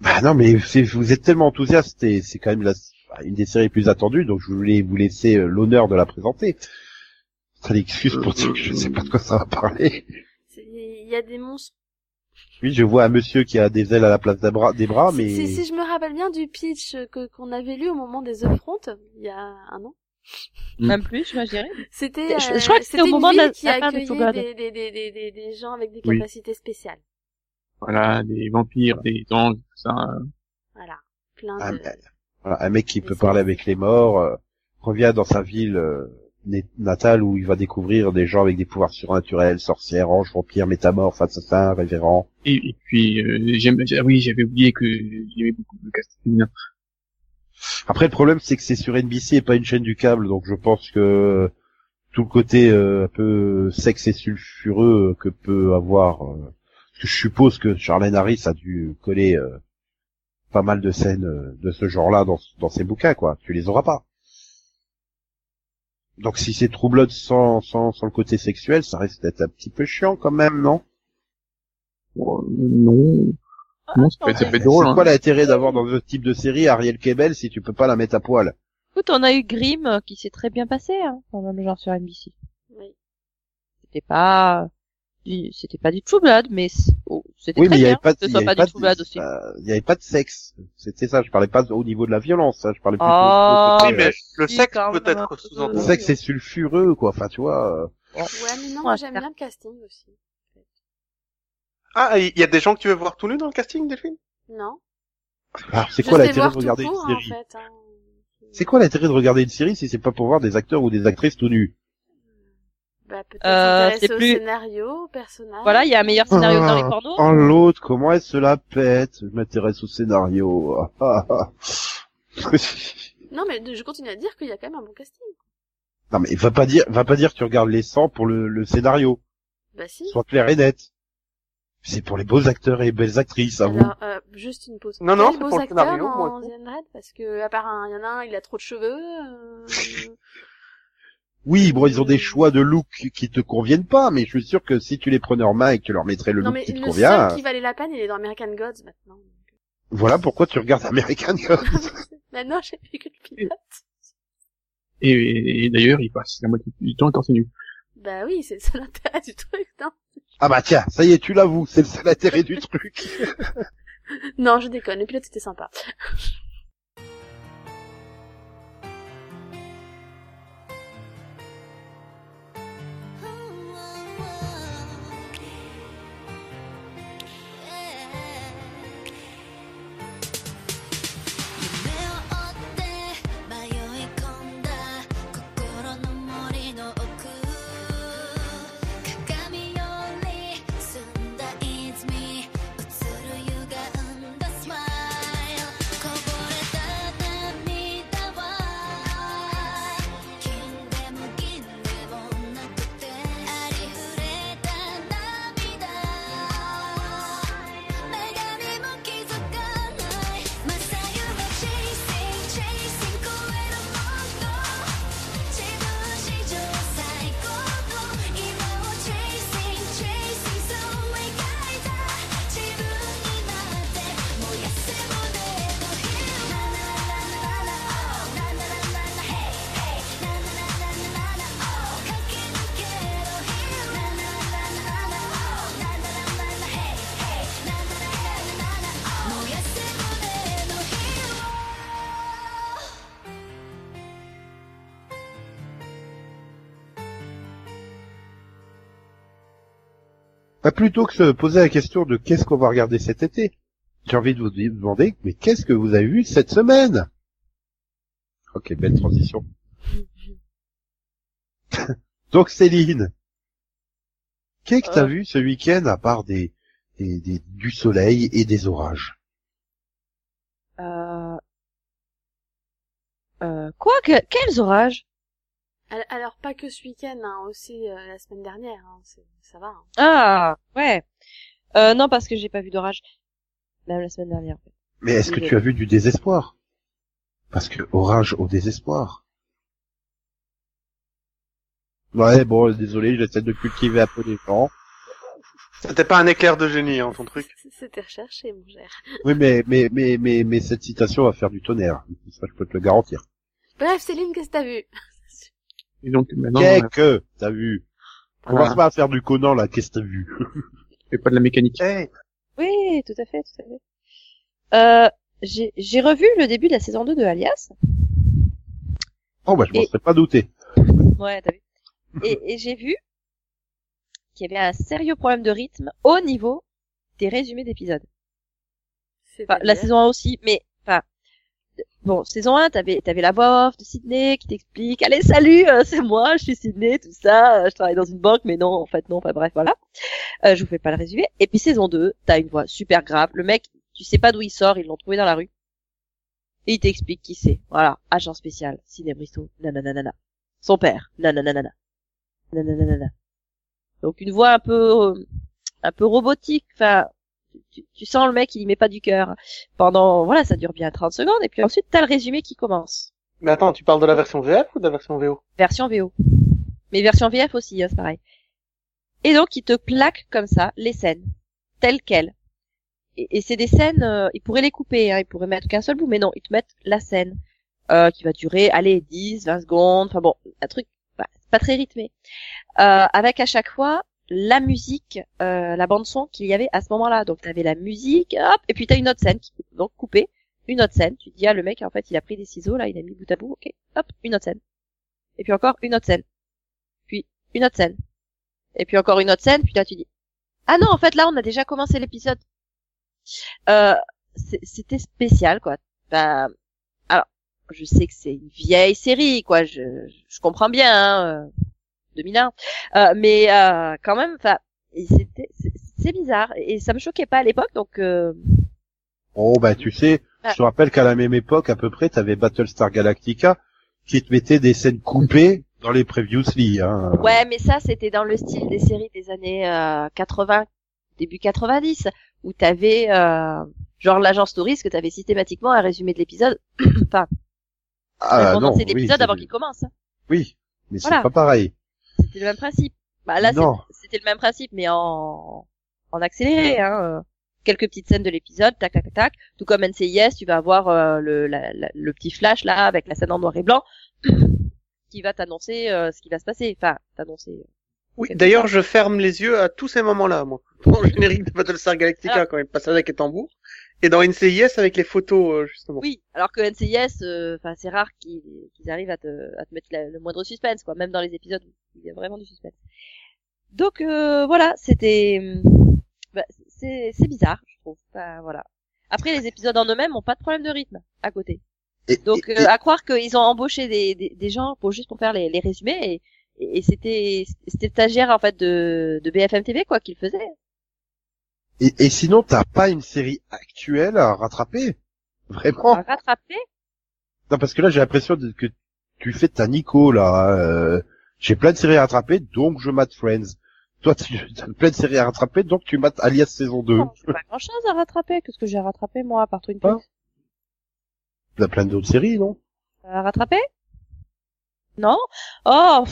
Bah non, mais c'est- vous êtes tellement enthousiaste et c'est quand même la, une des séries les plus attendues, donc je voulais vous laisser euh, l'honneur de la présenter. C'est l'excuse pour dire que je sais pas de quoi ça va parler. Il y a des monstres. Oui, je vois un monsieur qui a des ailes à la place des bras, des bras Si- mais Si, si je me rappelle bien du pitch que qu'on avait lu au moment des The Front, il y a un an. Même plus, moi je dirais. C'était, Je- euh, je crois que c'était au moment de la- qui Blood. des, des, des, des, des, des gens avec des Oui. capacités spéciales. Voilà, des vampires, des anges, tout ça. Voilà. Plein un, de... voilà, un mec qui peut parler avec les morts euh, revient dans sa ville euh, nat- natale où il va découvrir des gens avec des pouvoirs surnaturels, sorcières, anges, vampires, métamorphes, assassins, révérends. Et, et puis, euh, j'aime, ah oui, j'avais oublié que j'aimais beaucoup le cast féminin. Après, le problème, c'est que c'est sur NBC et pas une chaîne du câble, donc je pense que tout le côté euh, un peu sexe et sulfureux que peut avoir, euh, parce que je suppose que Charlene Harris a dû coller euh, pas mal de scènes euh, de ce genre-là dans, dans ses bouquins, quoi. Tu les auras pas. Donc si c'est True Blood sans, sans, sans le côté sexuel, ça risque d'être un petit peu chiant quand même, non? Euh, non. Non, ça peut être drôle. C'est Hein. quoi l'intérêt d'avoir dans ce type de série Ariel Kebel si tu peux pas la mettre à poil? Écoute, on a eu Grimm euh, qui s'est très bien passé, hein, dans le même genre sur NBC. Oui. C'était pas, du- c'était pas du True Blood, mais oh, c'était Oui, très mais bien avait pas, ce soit pas pas du aussi. euh, il y avait pas de sexe. C'était ça. Je parlais pas au niveau de la violence. hein, Je parlais plutôt. Oh, Oui, mais le sexe quand peut même, être un sous-entendu. le sexe c'est sulfureux, quoi. Enfin, tu vois. euh, Ouais, mais non, j'aime bien le casting aussi. Ah, il y a des gens que tu veux voir tout nus dans le casting, Delphine? Non. Alors, c'est quoi l'intérêt de tout regarder court, une en série fait. hein. C'est quoi l'intérêt de regarder une série si c'est pas pour voir des acteurs ou des actrices tout nus? Bah, peut-être Euh, s'intéresser c'est au plus- scénario, au personnage. Voilà, il y a un meilleur scénario que dans les Ah, pornos. Oh l'autre, comment elle se la pète Je m'intéresse au scénario. Ah, ah, ah. Non, mais je continue à dire qu'il y a quand même un bon casting. non mais va pas dire, va pas dire que tu regardes les 100 pour le, le scénario. Bah si. Sois clair et net. C'est pour les beaux acteurs et belles actrices, à vous. Alors, euh, juste une pause. Non, non, c'est beaux pour le acteurs scénario, moi. Parce que, à part un, il y en a un, il a trop de cheveux. euh, (laughs) Oui, bon, ils ont des choix de look qui te conviennent pas, mais je suis sûr que si tu les prenais en main et que tu leur mettrais le non, look mais qui te le convient, seul qui valait la peine, il est dans American Gods maintenant. voilà pourquoi tu regardes American (laughs) Gods. Maintenant, j'ai vu que le pilote. Et, et- et d'ailleurs, il passe la moitié du temps nu. Bah oui, c'est le seul intérêt du truc, non? Ah bah tiens, ça y est, tu l'avoues, c'est le seul intérêt du truc. (laughs) Non, je déconne. Le pilote était sympa.「Bah, plutôt que se poser la question de qu'est-ce qu'on va regarder cet été, j'ai envie de vous demander, mais qu'est-ce que vous avez vu cette semaine? Ok, belle transition. (laughs) Donc Céline, qu'est-ce que t'as Euh. vu ce week-end à part des, des, des- du soleil et des orages? Euh... Euh, quoi que, Quels orages? Alors, pas que ce week-end, hein, aussi euh, la semaine dernière. Hein, c'est- ça va. hein. Ah, ouais. Euh, non, parce que j'ai pas vu d'orage. Même la semaine dernière. en fait. Mais est-ce que tu as vu du désespoir? Parce que orage au désespoir. Ouais, bon, désolé, j'essaie de cultiver un peu les gens. C'était pas un éclair de génie, hein, ton truc. C'était recherché, mon cher. Oui, mais, mais, mais, mais, mais cette citation va faire du tonnerre. Ça, je peux te le garantir. Bref, Céline, qu'est-ce que t'as vu? Et donc maintenant, Qu'est-ce que t'as vu? Voilà, Commence pas faire du Conan, là, qu'est-ce que t'as vu? (laughs) Fais pas de la mécanique. Hey, Oui, tout à fait, tout à fait. Euh, j'ai j'ai revu le début de la saison 2 de Alias. Oh, bah, je m'en Et- serais pas douté. Ouais, t'as vu. Et, et j'ai vu qu'il y avait un sérieux problème de rythme au niveau des résumés d'épisodes. Enfin, la saison 1 aussi, mais enfin bon, saison 1, t'avais t'avais la voix de Sydney qui t'explique "Allez, salut, euh, c'est moi, je suis Sydney, tout ça, euh, je travaille dans une banque mais non, en fait non, enfin bref, voilà. Euh, je vous fais pas le résumé. Et puis saison 2, t'as une voix super grave, le mec, tu sais pas d'où il sort, ils l'ont trouvé dans la rue. Et il t'explique qui c'est. Voilà, agent spécial, Sydney Bristow, nananana. Son père, nananana. Nananana. Donc une voix un peu euh, un peu robotique, enfin tu, tu sens le mec, il y met pas du cœur pendant, voilà, ça dure bien 30 secondes, et puis ensuite, t'as le résumé qui commence. Mais attends, tu parles de la version VF ou de la version VO Version VO. Mais version VF aussi, hein, c'est pareil. Et donc, il te plaque comme ça les scènes, telles quelles. Et, et c'est des scènes, euh, ils pourraient les couper, hein, ils pourraient mettre qu'un seul bout, mais non, ils te mettent la scène, euh, qui va durer, allez, 10, 20 secondes, enfin bon, un truc, bah, pas très rythmé. Euh, avec à chaque fois, la musique, euh, la bande son qu'il y avait à ce moment-là. Donc t'avais la musique, hop, et puis t'as une autre scène qui donc coupée, une autre scène. Tu dis ah le mec en fait il a pris des ciseaux là, il a mis bout à bout, ok, hop, une autre scène. Et puis encore une autre scène. Puis une autre scène. Et puis encore une autre scène. Puis là tu dis ah non en fait là on a déjà commencé l'épisode. Euh, c'était spécial quoi. Bah, alors je sais que c'est une vieille série quoi, je, je comprends bien. Hein, euh, 2001. Euh, mais euh, quand même, enfin, c'est- c'est bizarre et ça me choquait pas à l'époque, donc euh, Oh, bah, tu sais, Ah. je te rappelle qu'à la même époque, à peu près, t'avais Battlestar Galactica, qui te mettait des scènes coupées dans les previously, hein. ouais, mais ça c'était dans le style des séries des années euh, 80, début 90, où t'avais euh, genre l'agence touriste que t'avais systématiquement un résumé de l'épisode, (coughs) enfin, Ah, non, cet oui, épisode c'est- avant qu'il commence. hein. Oui, mais c'est Voilà. pas pareil. C'était le même principe. Bah là, c'était le même principe, mais en en accéléré. Hein. euh, Quelques petites scènes de l'épisode, tac tac tac. Tout comme NCIS, tu vas avoir euh, le la- la- le petit flash là avec la scène en noir et blanc (coughs) qui va t'annoncer euh, ce qui va se passer. Enfin, t'annoncer. Oui, C'est d'ailleurs, je ferme les yeux à tous ces moments-là, moi. (laughs) Le générique de Battlestar Galactica, Alors- quand il passe avec les tambours. Et dans NCIS avec les photos, euh, justement. Oui, alors que NCIS, euh, enfin c'est rare qu'ils qu'ils arrivent à te, à te mettre la- le moindre suspense, quoi, même dans les épisodes où il y a vraiment du suspense. Donc euh, voilà, c'était, hum, bah, c'est bizarre, je trouve. Enfin, voilà. Après, les épisodes en eux-mêmes ont pas de problème de rythme à côté. Et, Donc et- euh, à croire qu'ils ont embauché des, des, des gens pour juste pour faire les, les résumés et, et, c'était c'était stagiaire en fait de, de BFM TV quoi qu'il faisait. Et, et sinon, t'as pas une série actuelle à rattraper? Vraiment? À rattraper? Non, parce que là, j'ai l'impression que tu fais ta Nico, là. euh, j'ai plein de séries à rattraper, donc je mate Friends. Toi, tu (laughs) as plein de séries à rattraper, donc tu mates Alias saison 2. Non, j'ai pas grand chose à rattraper. Qu'est-ce que j'ai à rattraper moi à part Twin Peaks? Il y a plein d'autres séries, non? À rattraper? Non? Oh,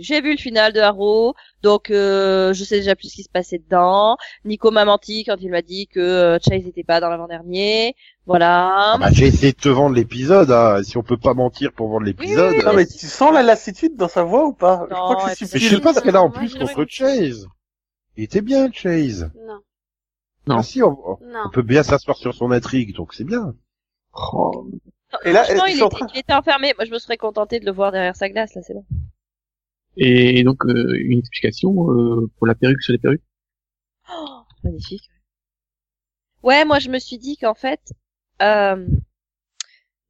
j'ai vu le final de Arrow, donc euh, je sais déjà plus ce qui se passait dedans. Nico m'a menti quand il m'a dit que euh, Chase n'était pas dans l'avant-dernier. Voilà. Ah bah, J'ai essayé de te vendre l'épisode, hein. si on peut pas mentir pour vendre l'épisode. Oui, oui, Non, mais tu sens la lassitude dans sa voix ou pas? Je crois que c'est je sais pas ce qu'elle a en plus contre Chase. Il était bien, Chase. Non, Non. Ah si, on, non. on peut bien s'asseoir sur son intrigue, donc c'est bien. Oh, Et là, Franchement, il était, train- il était enfermé. Moi, je me serais contentée de le voir derrière sa glace, là, c'est bon. Et donc euh, une explication euh, pour la perruque sur les perruques? Oh, magnifique. Ouais, moi, je me suis dit qu'en fait, euh,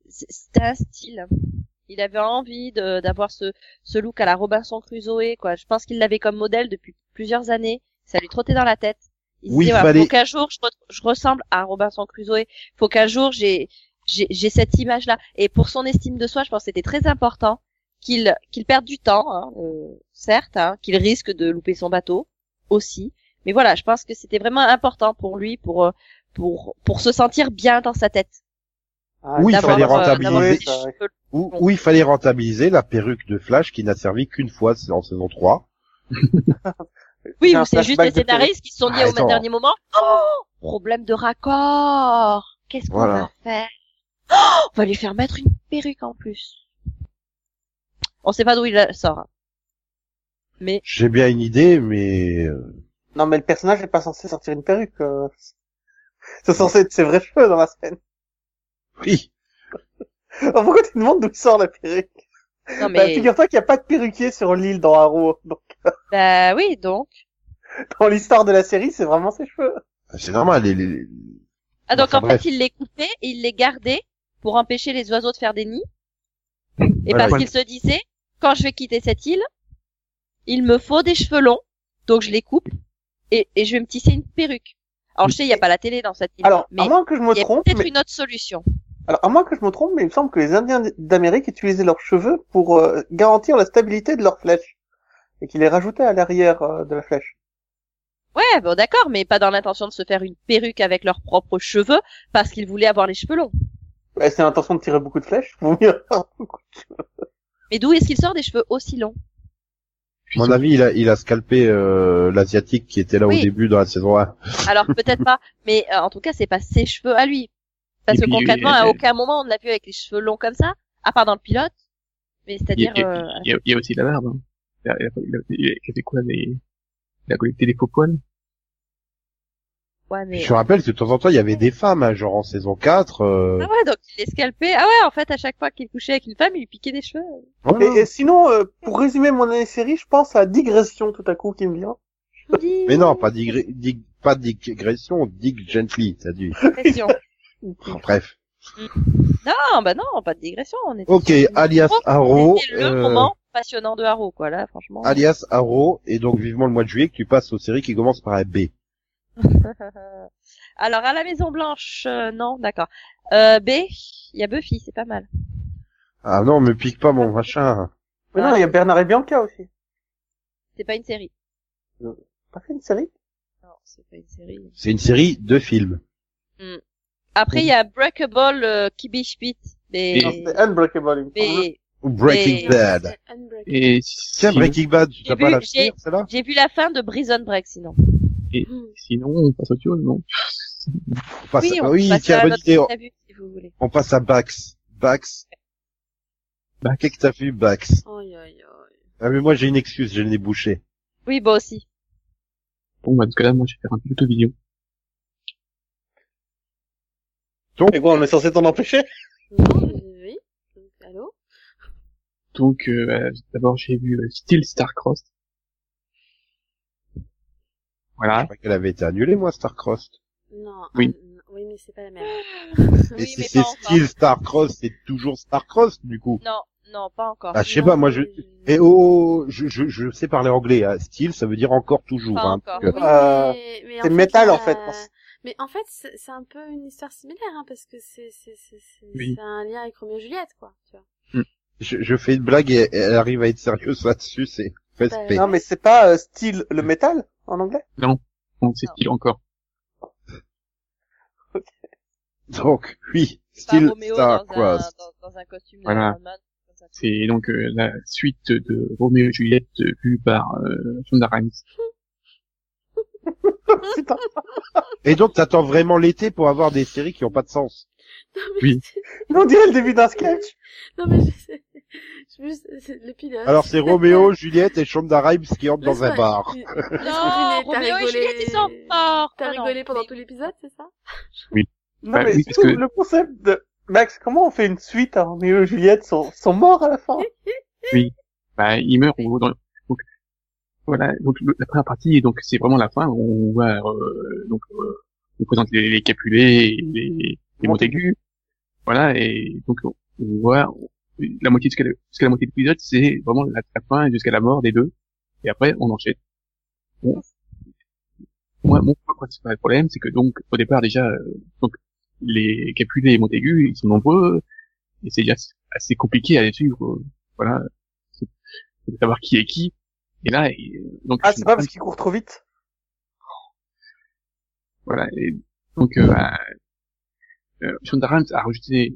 c'était un style. Il avait envie d'avoir ce, ce look à la Robinson Crusoe, quoi. Je pense qu'il l'avait comme modèle depuis plusieurs années. Ça lui trottait dans la tête. Il se Oui, disait, il fallait- faut qu'un jour je, re- je ressemble à Robinson Crusoe. Faut qu'un jour j'ai j'ai j'ai cette image-là. Et pour son estime de soi, je pense que c'était très important qu'il qu'il perde du temps, hein, euh, certes, hein, qu'il risque de louper son bateau aussi. Mais voilà, je pense que c'était vraiment important pour lui, pour euh, pour pour se sentir bien dans sa tête. Ah, Oui, il fallait euh, rentabiliser. d'avoir Oui, Où, où il fallait rentabiliser la perruque de Flash qui n'a servi qu'une fois en saison 3. (laughs) Oui, ou c'est juste les scénaristes qui se sont dit Ah, au dernier moment, oh, problème de raccord. Qu'est-ce qu'on Voilà. va faire? Oh, On va lui faire mettre une perruque en plus. On sait pas d'où il la sort. Mais J'ai bien une idée, mais euh, Non, mais le personnage n'est pas censé sortir une perruque. euh. (laughs) C'est censé être ses vrais cheveux dans la scène. oui. Alors (laughs) pourquoi tu demandes d'où il sort la perruque? Non Bah, mais Figure-toi qu'il n'y a pas de perruquier sur l'île dans Arrow. Donc, (laughs) bah oui donc. dans l'histoire de la série, c'est vraiment ses cheveux. C'est normal. Les, les- Ah donc Enfin, en bref. fait il les coupait il les gardait pour empêcher les oiseaux de faire des nids. Et Voilà. parce qu'il se disait quand je vais quitter cette île, il me faut des cheveux longs, donc je les coupe et, et je vais me tisser une perruque. Alors je sais il y a pas la télé dans cette île, Alors, mais à moins que je me il y a trompe, peut-être mais... une autre solution. alors à moins que je me trompe, mais il me semble que les Indiens d'Amérique utilisaient leurs cheveux pour euh, garantir la stabilité de leurs flèches et qu'ils les rajoutaient à l'arrière euh, de la flèche. Ouais, bon d'accord, mais pas dans l'intention de se faire une perruque avec leurs propres cheveux parce qu'ils voulaient avoir les cheveux longs. Ouais, c'est l'intention de tirer beaucoup de flèches. (laughs) Mais d'où est-ce qu'il sort des cheveux aussi longs? À mon avis, il a, il a scalpé euh, l'asiatique qui était là Oui. au début dans la saison 1. (laughs) Alors peut-être pas, mais euh, en tout cas c'est pas ses cheveux à lui. Parce Et que puis, concrètement, à aucun moment on l'a vu avec les cheveux longs comme ça, à part dans le pilote. Mais Il y, c'est-à-dire, a, il y a- euh, il y a- il y a aussi la barbe. Hein. Il a, il a, il a, il a- il a fait quoi les... Il a collecté des faux poils. Ouais, mais Je te rappelle que de temps en temps, il y avait des femmes, hein, genre en saison 4. Euh... ah ouais, donc il les scalpait. Ah ouais, en fait, à chaque fois qu'il couchait avec une femme, il lui piquait des cheveux. voilà. Et, et sinon, euh, pour résumer mon année série, je pense à digression tout à coup qui me vient. Mais non, pas digré- dig- pas digression, dig gently, t'as dit. digression. Bref. non, bah non, pas de digression. On était Ok, sur- alias Arrow. C'était le euh, moment passionnant de Arrow, quoi, là, franchement. alias Arrow, et donc vivement le mois de juillet que tu passes aux séries qui commencent par un B. (laughs) Alors, à la Maison Blanche, euh, non, d'accord. Euh, B, il y a Buffy, c'est pas mal. Ah non, me pique pas mon machin. Mais non, il y a Bernard et Bianca aussi. C'est pas une série. Pas fait une série? Non, c'est pas une série. C'est une série de films. Après, il y a Breakable euh, Kibishbit. Mais, Non, c'est Unbreakable. il me semble. mais Ou Breaking Mais- Bad. Et Tiens, Breaking Bad, tu J'ai t'as pas vu- la j'ai- finir, celle-là j'ai vu la fin de Prison Break, sinon. Hmm. sinon, on passe à autre chose, non on passe oui, à... on oui passe tiens, à bonne idée, si vous voulez. on passe à Bax. Bax. Bax. Qu'est-ce que t'as vu, Bax? Aïe, aïe, aïe. Ah mais moi j'ai une excuse, j'ai le nez bouché. Oui, bah aussi. Bon, bah, dans ce cas-là, moi, je vais faire un pilote vidéo. Et quoi, on est censé t'en empêcher? Non, mais oui. Donc, allô? Donc, euh, d'abord, j'ai vu euh, Steel Starcross. Je Voilà. crois qu'elle avait été annulée, moi, Starcross. Non. Oui. ah, n- oui, mais c'est pas la même. Et (laughs) Oui, si mais c'est style Starcross, c'est toujours Starcross, du coup. Non, non, pas encore. Ah, je sais Non, pas, moi, je... mais Et oh, je, je, je sais parler anglais, hein. style, ça veut dire encore toujours, Pas hein. encore. parce que- Oui, Euh, mais, mais c'est métal, en fait, Mais en fait, c'est c'est un peu une histoire similaire, hein, parce que c'est c'est c'est c'est Oui. c'est un lien avec Roméo et Juliette, quoi. Tu vois. Je, je fais une blague et elle arrive à être sérieuse là-dessus, c'est respect. Non, mais c'est pas euh, style le métal? En anglais? Donc, c'est Non. Steel encore. Donc, oui, style Roméo dans un, Starcross. dans, dans un costume de Voilà. C'est donc euh, la suite de Roméo et Juliette euh, vue par euh, Shonda. (laughs) Et donc, t'attends vraiment l'été pour avoir des séries qui ont pas de sens. Non, mais Oui. c'est- On dirait le début d'un sketch. Non, mais je sais. Je juste, c'est le pilote. Alors, c'est Roméo, (laughs) Juliette et Shonda Rhimes qui entrent dans un bar. (laughs) Non, Roméo et Juliette, ils sont morts. T'as Ah non, rigolé pendant mais- tout l'épisode, c'est ça (laughs) Non, Bah mais oui, surtout, que- le concept de... Max, comment on fait une suite à Roméo et Juliette sont, sont morts à la fin Bah, il meurt au- dans... donc voilà. Donc le- la première partie, donc c'est vraiment la fin. où On voit euh, donc euh, on présente les, les Capulets, et les, les Montaigu. Voilà et donc on on voit la moitié jusqu'à la, jusqu'à la moitié de l'épisode, c'est vraiment la, la fin jusqu'à la mort des deux. Et après on enchaîne. Bon. Moi, mon principal problème, c'est que donc au départ déjà, euh, donc les Capulets et Montaigu, ils sont nombreux et c'est déjà assez compliqué à les suivre. euh, Voilà, de savoir qui est qui. Et là, et, donc Ah, c'est pas parce qu'il court trop vite? Voilà. Et donc, euh, euh, Shonda Rhimes a rajouté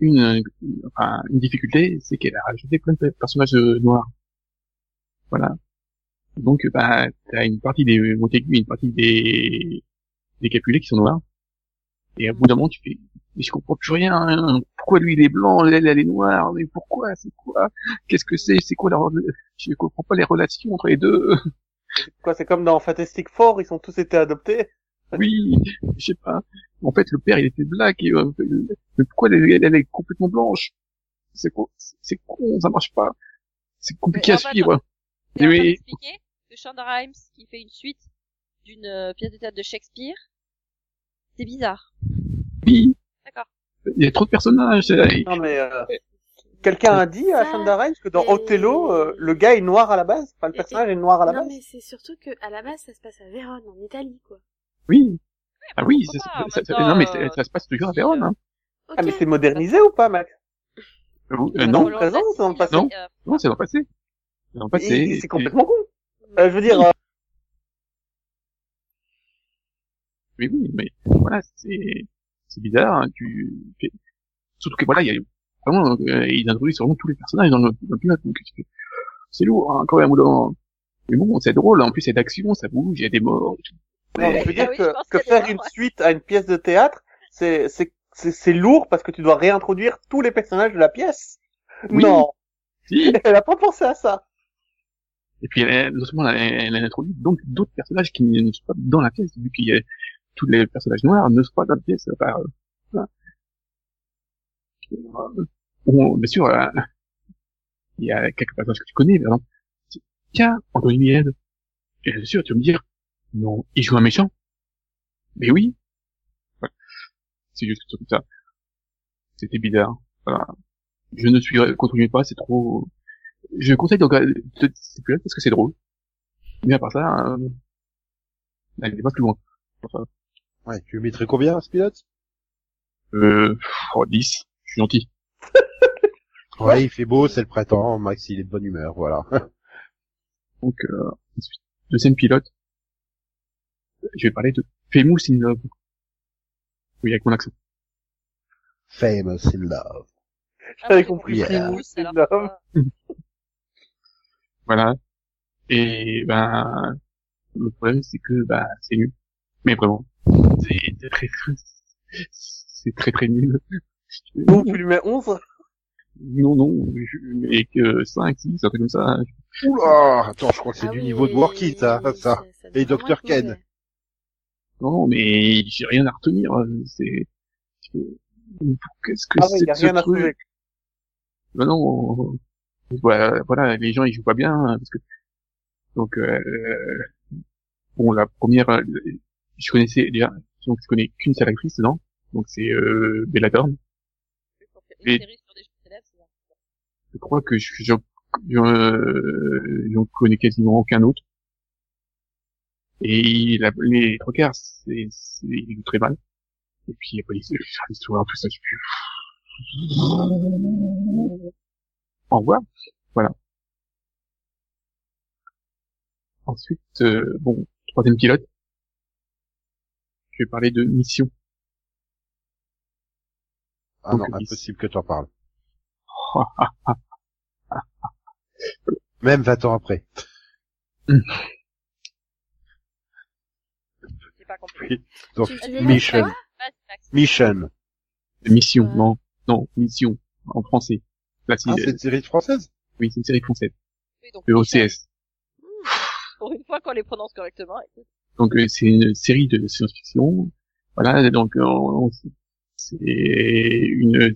une, euh, enfin, une difficulté, c'est qu'elle a rajouté plein de personnages euh, noirs. Voilà. Donc, euh, bah, t'as une partie des Montaigu et une partie des, des Capulets qui sont noirs. Et à bout d'un moment, tu fais, mais je comprends plus rien. hein. Pourquoi lui il est blanc, elle elle est noire, mais pourquoi, c'est quoi, qu'est-ce que c'est, c'est quoi la, je comprends pas les relations entre les deux. Quoi, c'est comme dans Fantastic Four, ils ont tous été adoptés Oui, je sais pas. En fait, le père, il était black et euh, mais pourquoi elle, elle, elle est complètement blanche? C'est con, c'est con, ça marche pas. C'est compliqué Mais à suivre. Train Oui. d'expliquer que Shonda Rhimes, qui fait une suite d'une euh, pièce de théâtre de Shakespeare, c'est bizarre. Oui. D'accord. Il y a trop de personnages. Non, mais... Euh... Quelqu'un a dit à Shonda Rhimes que dans et- Othello, euh, le gars est noir à la base Enfin, le Et- personnage est noir à la Non, base mais c'est surtout que à la base, ça se passe à Vérone, en Italie, quoi. Oui. Ah oui, ça, ça- ça- non mais euh, ça, ça se passe toujours à Vérone. euh, Hein. Ok. Ah, mais c'est modernisé ou pas, Max? Euh, Euh, non, dans présent c'est dans le passé euh, non, c'est dans le passé. C'est dans le passé. C'est complètement con Euh, Je veux dire... euh, Oui, oui, mais voilà, c'est c'est bizarre. hein, tu fais- surtout que voilà, il y a vraiment euh, ils introduisent vraiment tous les personnages dans le, dans le pilote, donc c'est lourd hein, quand même. moment. Mais bon, c'est drôle. En plus, a d'action, ça bouge, il y a des morts. et tout. Non, je veux dire Ah oui, que, faire une ouais. suite à une pièce de théâtre, c'est c'est c'est c'est lourd parce que tu dois réintroduire tous les personnages de la pièce. Oui. Non, Si. (laughs) elle a pas pensé à ça. Et puis, elle, seulement elle, a- elle a introduit donc d'autres personnages qui ne sont pas dans la pièce, vu qu'il y a tous les personnages noirs ne sont pas dans la pièce. Enfin, euh, voilà. Euh, bon, bien sûr, euh, il y a quelques personnages que tu connais, par exemple. Tiens, Anthony Miel. Et bien sûr, tu vas me dire, non, il joue un méchant. Mais oui. C'est juste comme ça. C'était bizarre. Voilà. Je ne suis, continuez pas, c'est trop, je conseille donc de là parce que c'est drôle. Mais à part ça, euh, n'allez pas plus loin. Enfin, Ouais, tu mettrais combien, ce pilote? Euh, oh, 10, je suis gentil. (laughs) Ouais, il fait beau, c'est le printemps, Max, il est de bonne humeur, voilà. (laughs) Donc, euh, deuxième pilote, je vais parler de Famous in Love. Oui, avec mon accent. Famous in love. Ah, J'avais j'ai compris. Yeah. Famous, alors, Love. (laughs) Voilà. Et ben, le problème c'est que bah c'est nul. Mais vraiment, c'est c'est très c'est très très nul. Donc tu lui mets 11 Non, non, et que 5, 6, un truc comme ça. Oula, attends, je crois que c'est Ah du oui, niveau de Worky, ça, oui, ça. doit Et Dr. Ken. Non, mais j'ai rien à retenir. C'est, qu'est-ce que Ah oui, c'est y a que ce rien à truc trouver. Ben non, voilà, voilà, les gens ils jouent pas bien hein, parce que donc euh, bon la première, euh, je connaissais déjà, donc je connais qu'une seule actrice dedans, donc c'est euh, Bella Thorne. Et-. Je crois que je euh, j'en connais quasiment aucun autre. Et la, les quarts, c'est ils jouent très mal. Et puis il a pas les- l'histoire, tout ça, je suis Au revoir. Voilà. Ensuite, euh, bon, troisième pilote. Je vais parler de Mission. Ah non, Donc, impossible que t'en parles. (laughs) Même 20 ans après. (laughs) J'ai pas compris. Oui. Donc, Mission. Mission. Mission, Ouais. non, non, Mission, en français. Là, Ah, c'est une série française? Oui, c'est une série française, Oui, donc, de OCS. Pour une fois qu'on les prononce correctement. Donc euh, c'est une série de science-fiction. Voilà, donc euh, on- c'est une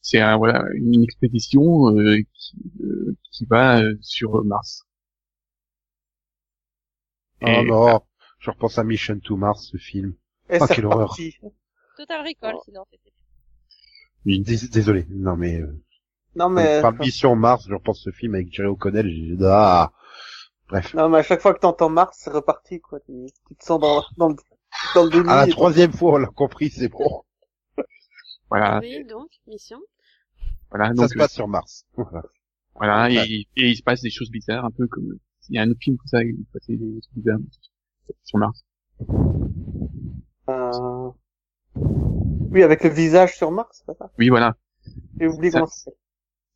c'est un, voilà une expédition euh, qui, euh, qui va euh, sur Mars. Oh Et- non, je repense à Mission to Mars, ce film. Et Ah, c'est quelle horreur. Total Recall, Oh. sinon c'était. Désolé, non mais... Euh, Non, mais... Par Mission Mars, je repense à ce film avec Jerry O'Connell, j'ai... Ah Bref. non, mais à chaque fois que t'entends Mars, c'est reparti, quoi. Tu, tu te sens dans, dans le, dans le déni. À la troisième fois, on l'a compris, c'est bon. (laughs) Voilà, Oui, donc, mission. voilà, Ça donc se euh, passe sur Mars. (laughs) Voilà. voilà, et, et il se passe des choses bizarres, un peu comme il y a un autre film comme ça, il se passait des trucs bizarres sur Mars. Euh... Oui, avec le visage sur Mars, c'est ça? Oui, voilà, J'ai oublié comment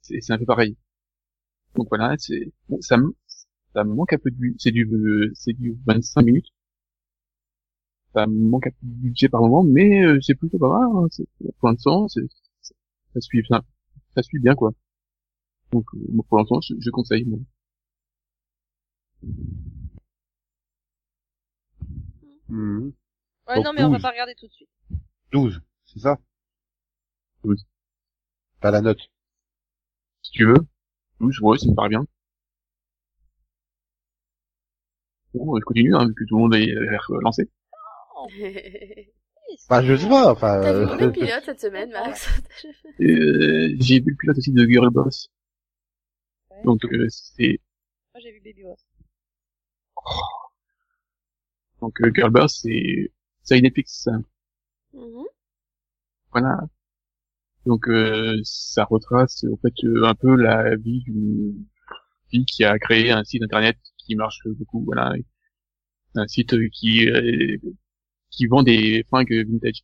c'est c'est un peu pareil. Donc voilà, c'est bon, ça me ça me manque un peu de c'est du c'est du 25 minutes. Ça me manque un peu de budget par moment, mais euh, c'est plutôt pas mal. Hein, c'est- pour l'instant, ça suit ça, ça suit bien quoi. Donc euh, pour l'instant, je, je conseille. moi. Mhm. Ouais, Donc, non, mais on va 12. pas regarder tout de suite. 12, c'est ça? 12. Pas la note. Si tu veux, oui, ouais, ça me paraît bien. Bon, je continue, hein, vu que tout le monde est euh, lancé. Bah, je sais pas, enfin... T'as vu euh, combien de (laughs) pilotes cette semaine, Max? Euh, J'ai vu le pilote aussi de Girl Boss. Ouais. Donc euh, c'est Moi, j'ai vu Baby Boss. Donc euh, Girl Boss, c'est c'est Netflix. Mhm. Voilà. Donc euh, ça retrace en fait euh, un peu la vie d'une fille qui a créé un site internet qui marche beaucoup. Voilà, un site qui euh, qui vend des fringues vintage.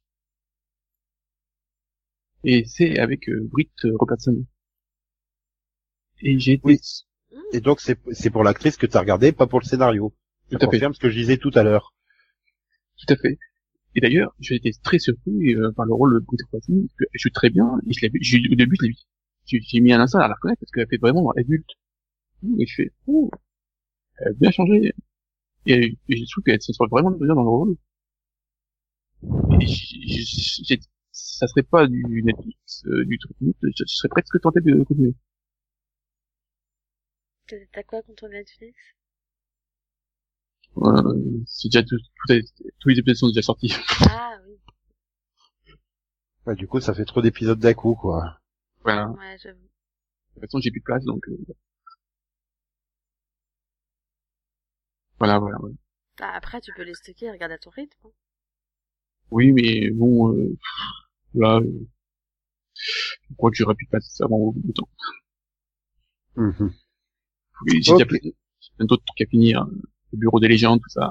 Et c'est avec euh, Britt Robertson. Et j'ai été Oui. Et donc, c'est c'est pour l'actrice que t'as regardé, pas pour le scénario. Tout Ça à fait. confirme ce que je disais tout à l'heure. Tout à fait. Et d'ailleurs, j'ai été très surpris euh, par le rôle de Robertson, parce que elle joue très bien, et je l'ai vu, au début, je l'ai vu, j'ai mis un instant à la reconnaître, parce qu'elle fait vraiment adulte. Et je fais, oh, elle a bien changé. Et, et je trouve qu'elle se sent vraiment bien dans le rôle. Et j- j- j'ai- ça serait pas du Netflix, euh, du truc, je, je serais presque tenté de continuer. T'as quoi contre Netflix? Euh, c'est déjà tout, tout est- tous les épisodes sont déjà sortis. (laughs) Ah oui, Bah, du coup, ça fait trop d'épisodes d'un coup, quoi. Voilà. ouais, j'avoue. De toute façon, j'ai plus de place, donc, euh, voilà, voilà, voilà. Ah, après, tu peux les stocker et regarder à ton rythme. hein. Oui, mais bon, euh, là, euh, je crois que j'aurais plus de place avant au bout du temps. Mhm. Oui, j'ai Ok. déjà plein d'autres trucs à finir. hein. Le bureau des légendes, tout ça.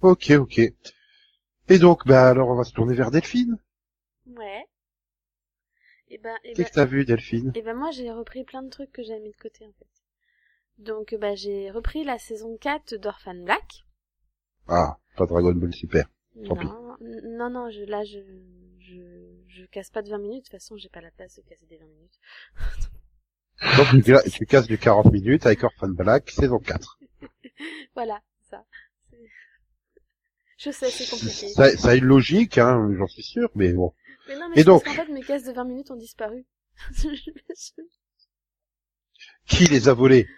Ok, ok. Et donc, bah alors, on va se tourner vers Delphine. Ouais. Et ben, et Qu'est-ce ben, que t'as vu, Delphine? Et ben moi, j'ai repris plein de trucs que j'avais mis de côté, en fait. Donc, bah, j'ai repris la saison 4 d'Orphan Black. Ah, pas Dragon Ball Super. Tant. Non, non, non, je, là, je, je, je casse pas de 20 minutes. De toute façon, j'ai pas la place de casser des 20 minutes. (laughs) Donc tu, tu casses du 40 minutes avec Orphan Black, saison 4. (laughs) Voilà, ça. Je sais, c'est compliqué. Ça, ça a une logique, hein, j'en suis sûr, mais bon. Mais non, mais Et je pense donc qu'en fait, mes cases de 20 minutes ont disparu. (laughs) Qui les a volés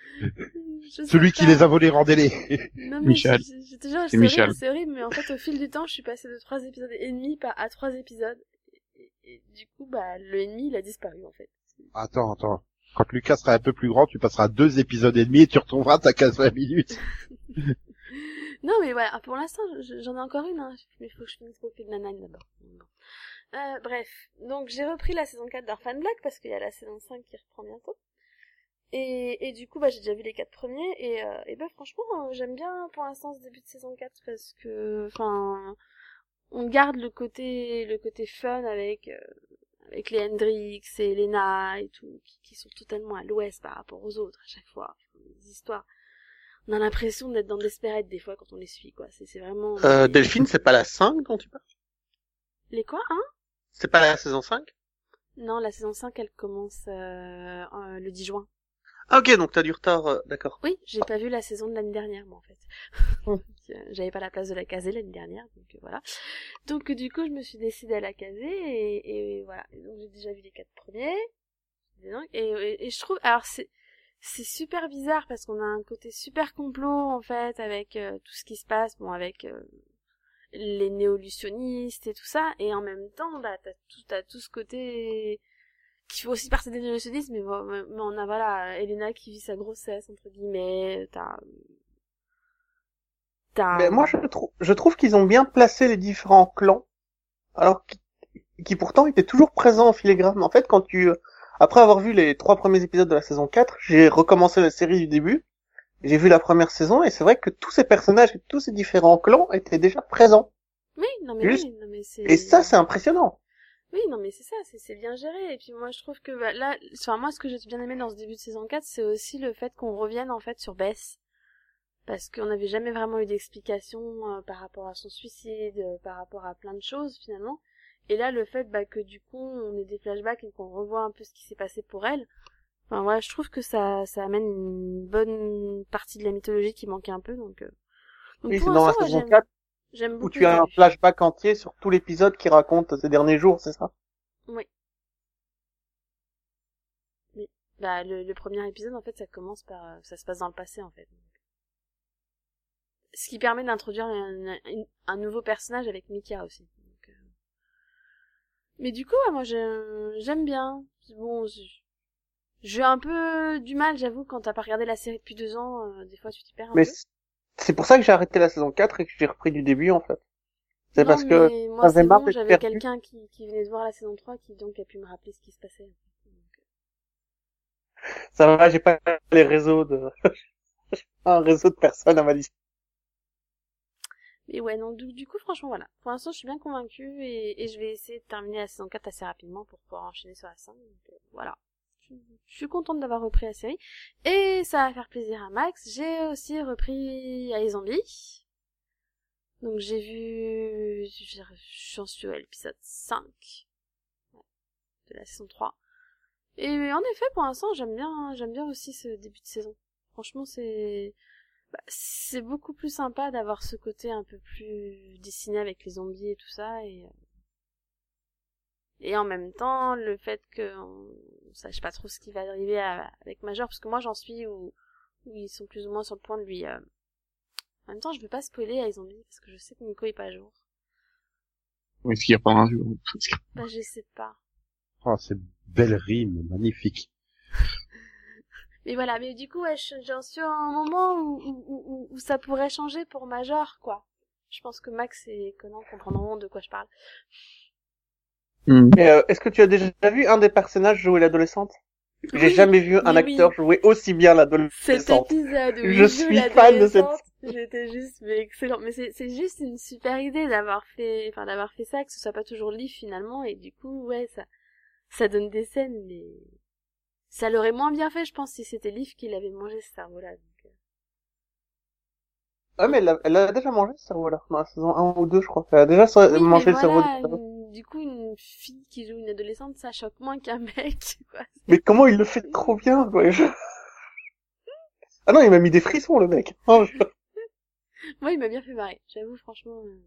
Celui qui les a volés, rendez-les Non, mais Michel. je- C'est Michel. horrible, c'est horrible, mais en fait, au fil du temps, je suis passée de 3 épisodes et demi à 3 épisodes. Et, et- et du coup, bah, le ennemi, il a disparu, en fait. Attends, attends. Quand Lucas sera un peu plus grand, tu passeras deux épisodes et demi et tu retrouveras ta case 20 minutes. (laughs) Non, mais voilà, pour l'instant, je- j'en ai encore une, hein. Mais il faut que je finisse Brooklyn Nine-Nine d'abord. Bon. Euh, bref. Donc, j'ai repris la saison 4 d'Orphan Black parce qu'il y a la saison 5 qui reprend bientôt. Et, et du coup, bah, j'ai déjà vu les quatre premiers et, euh, et bah, franchement, euh, j'aime bien pour l'instant ce début de saison 4 parce que, enfin, on garde le côté, le côté fun avec, euh, avec les Hendrix et Elena et tout, qui, qui sont totalement à l'ouest par rapport aux autres à chaque fois. Les histoires. On a l'impression d'être dans Desperate des fois quand on les suit, quoi. C'est, c'est vraiment... Euh, Delphine, c'est pas la 5 dont tu parles? Les quoi, hein? C'est pas la saison 5 Non, la saison 5, elle commence euh, euh, le 10 juin. Ah ok, donc t'as du retard, euh, d'accord. Oui, j'ai pas vu la saison de l'année dernière, moi, en fait. Euh, (laughs) (laughs) J'avais pas la place de la caser l'année dernière, donc euh, voilà. Donc euh, du coup, je me suis décidée à la caser et, et voilà. Donc j'ai déjà vu les quatre premiers. Et, donc- et, et- et je trouve, alors c'est c'est super bizarre parce qu'on a un côté super complot en fait avec euh, tout ce qui se passe, bon avec euh, les néolutionnistes et tout ça, et en même temps, bah t'as tout t'as tout ce côté qui fait aussi partie des néolutionnistes, mais, bon, mais on a voilà Elena qui vit sa grossesse entre guillemets, t'as t'as Mais moi, je, trou- je trouve qu'ils ont bien placé les différents clans, alors qui, qui pourtant étaient toujours présents en filigrane. En fait, quand tu, euh, après avoir vu les trois premiers épisodes de la saison 4, j'ai recommencé la série du début. J'ai vu la première saison et c'est vrai que tous ces personnages et tous ces différents clans étaient déjà présents. Oui, non mais Juste- oui, non mais c'est Et ça, c'est impressionnant. Oui, non mais c'est ça, c'est bien géré et puis moi je trouve que bah, là enfin moi ce que j'ai bien aimé dans ce début de saison 4, c'est aussi le fait qu'on revienne en fait sur Bess parce qu'on n'avait jamais vraiment eu d'explication euh, par rapport à son suicide, euh, par rapport à plein de choses finalement. Et là le fait bah, que du coup on ait des flashbacks et qu'on revoit un peu ce qui s'est passé pour elle. Enfin voilà, je trouve que ça ça amène une bonne partie de la mythologie qui manquait un peu donc euh, donc Oui, pour c'est dans la saison j'aime- 4 j'aime beaucoup où tu as un flashback entier sur tout l'épisode qui raconte ces derniers jours, c'est ça? Bah, le, le premier épisode, en fait, ça commence par, euh, ça se passe dans le passé, en fait. Ce qui permet d'introduire un, un- un nouveau personnage avec Mika aussi. Donc, euh. Mais du coup, ouais, moi, j'ai- j'aime bien. Bon, j'ai un peu du mal, j'avoue, quand t'as pas regardé la série depuis deux ans, euh, des fois, tu t'y perds un Mais peu. C'est- pour ça que j'ai arrêté la saison 4 et que j'ai repris du début, en fait. C'est parce que moi, j'avais c'est bon, j'avais quelqu'un qui, qui venait de voir la saison 3 qui donc a pu me rappeler ce qui se passait. Ça va, j'ai pas les réseaux de, (laughs) un réseau de personnes à ma disposition. Mais ouais, non, du, du coup, franchement, voilà. Pour l'instant, je suis bien convaincue et, et je vais essayer de terminer la saison 4 assez rapidement pour pouvoir enchaîner sur la 5. Donc, euh, voilà. Je, suis contente d'avoir repris la série. Et ça va faire plaisir à Max. J'ai aussi repris iZombie. Donc j'ai vu... J'en suis à l'épisode 5 ouais, de la saison 3. Et en effet, pour l'instant, j'aime bien, j'aime bien aussi ce début de saison. Franchement, c'est... Bah, c'est beaucoup plus sympa d'avoir ce côté un peu plus dessiné avec les zombies et tout ça et euh, et en même temps le fait que on sache pas trop ce qui va arriver à- avec Major parce que moi j'en suis où, où ils sont plus ou moins sur le point de lui euh, en même temps je veux pas spoiler à les zombies parce que je sais que Nico est pas à jour. Est-ce qu'il y a pas un jour bah je sais pas. Oh, c'est belle rime, magnifique. (laughs) mais voilà mais du coup ouais j'en suis à un moment où, où, où, où ça pourrait changer pour Major quoi. Je pense que Max et Conan comprendront de quoi je parle Hmm. Mais euh, est-ce que tu as déjà vu un des personnages jouer l'adolescente? J'ai Oui, jamais vu un oui. acteur jouer aussi bien Cet l'adolescente. épisode où Je suis fan de cette- l'adolescente, J'étais juste, mais excellent. Mais c'est, c'est juste une super idée d'avoir fait, enfin, d'avoir fait ça, que ce soit pas toujours Leaf finalement, et du coup, ouais, ça, ça donne des scènes, mais ça l'aurait moins bien fait, je pense, si c'était Leaf qui l'avait mangé ce cerveau-là. donc, euh. Ah mais elle a, elle a déjà mangé ce cerveau-là dans la saison 1 ou 2 je crois. Elle a déjà Oui, mangé mais le cerveau voilà, du coup, une fille qui joue une adolescente, ça choque moins qu'un (laughs) mec, quoi. Mais comment il le fait trop bien, quoi. je- (laughs) Ah non, il m'a mis des frissons, le mec. Oh, je- (laughs) Moi, il m'a bien fait marrer. J'avoue, franchement, euh,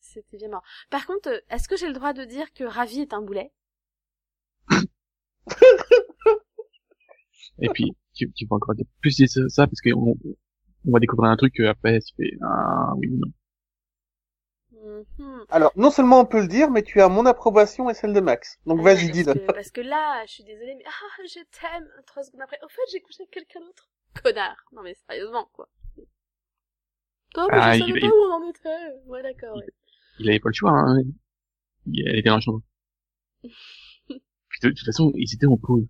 c'était bien marrant. Par contre, euh, est-ce que j'ai le droit de dire que Ravi est un boulet? Et puis, tu, tu vas encore dire plus dire ça, parce qu'on on va découvrir un truc que après, tu fais, ah, oui, non. Mhm. Alors, non seulement on peut le dire, mais tu as mon approbation et celle de Max. Donc vas-y, dis-le. parce que là, je suis désolée, mais ah, je t'aime. Trois secondes après, au fait, j'ai couché avec quelqu'un d'autre. Connard. Non mais sérieusement, quoi. Non, mais Ah, je il- savais il- pas où on en était. Ouais, d'accord. ouais. Il avait pas le choix, hein. Il- Elle était dans la chambre. Puis (laughs) de, de toute façon, ils étaient en pause.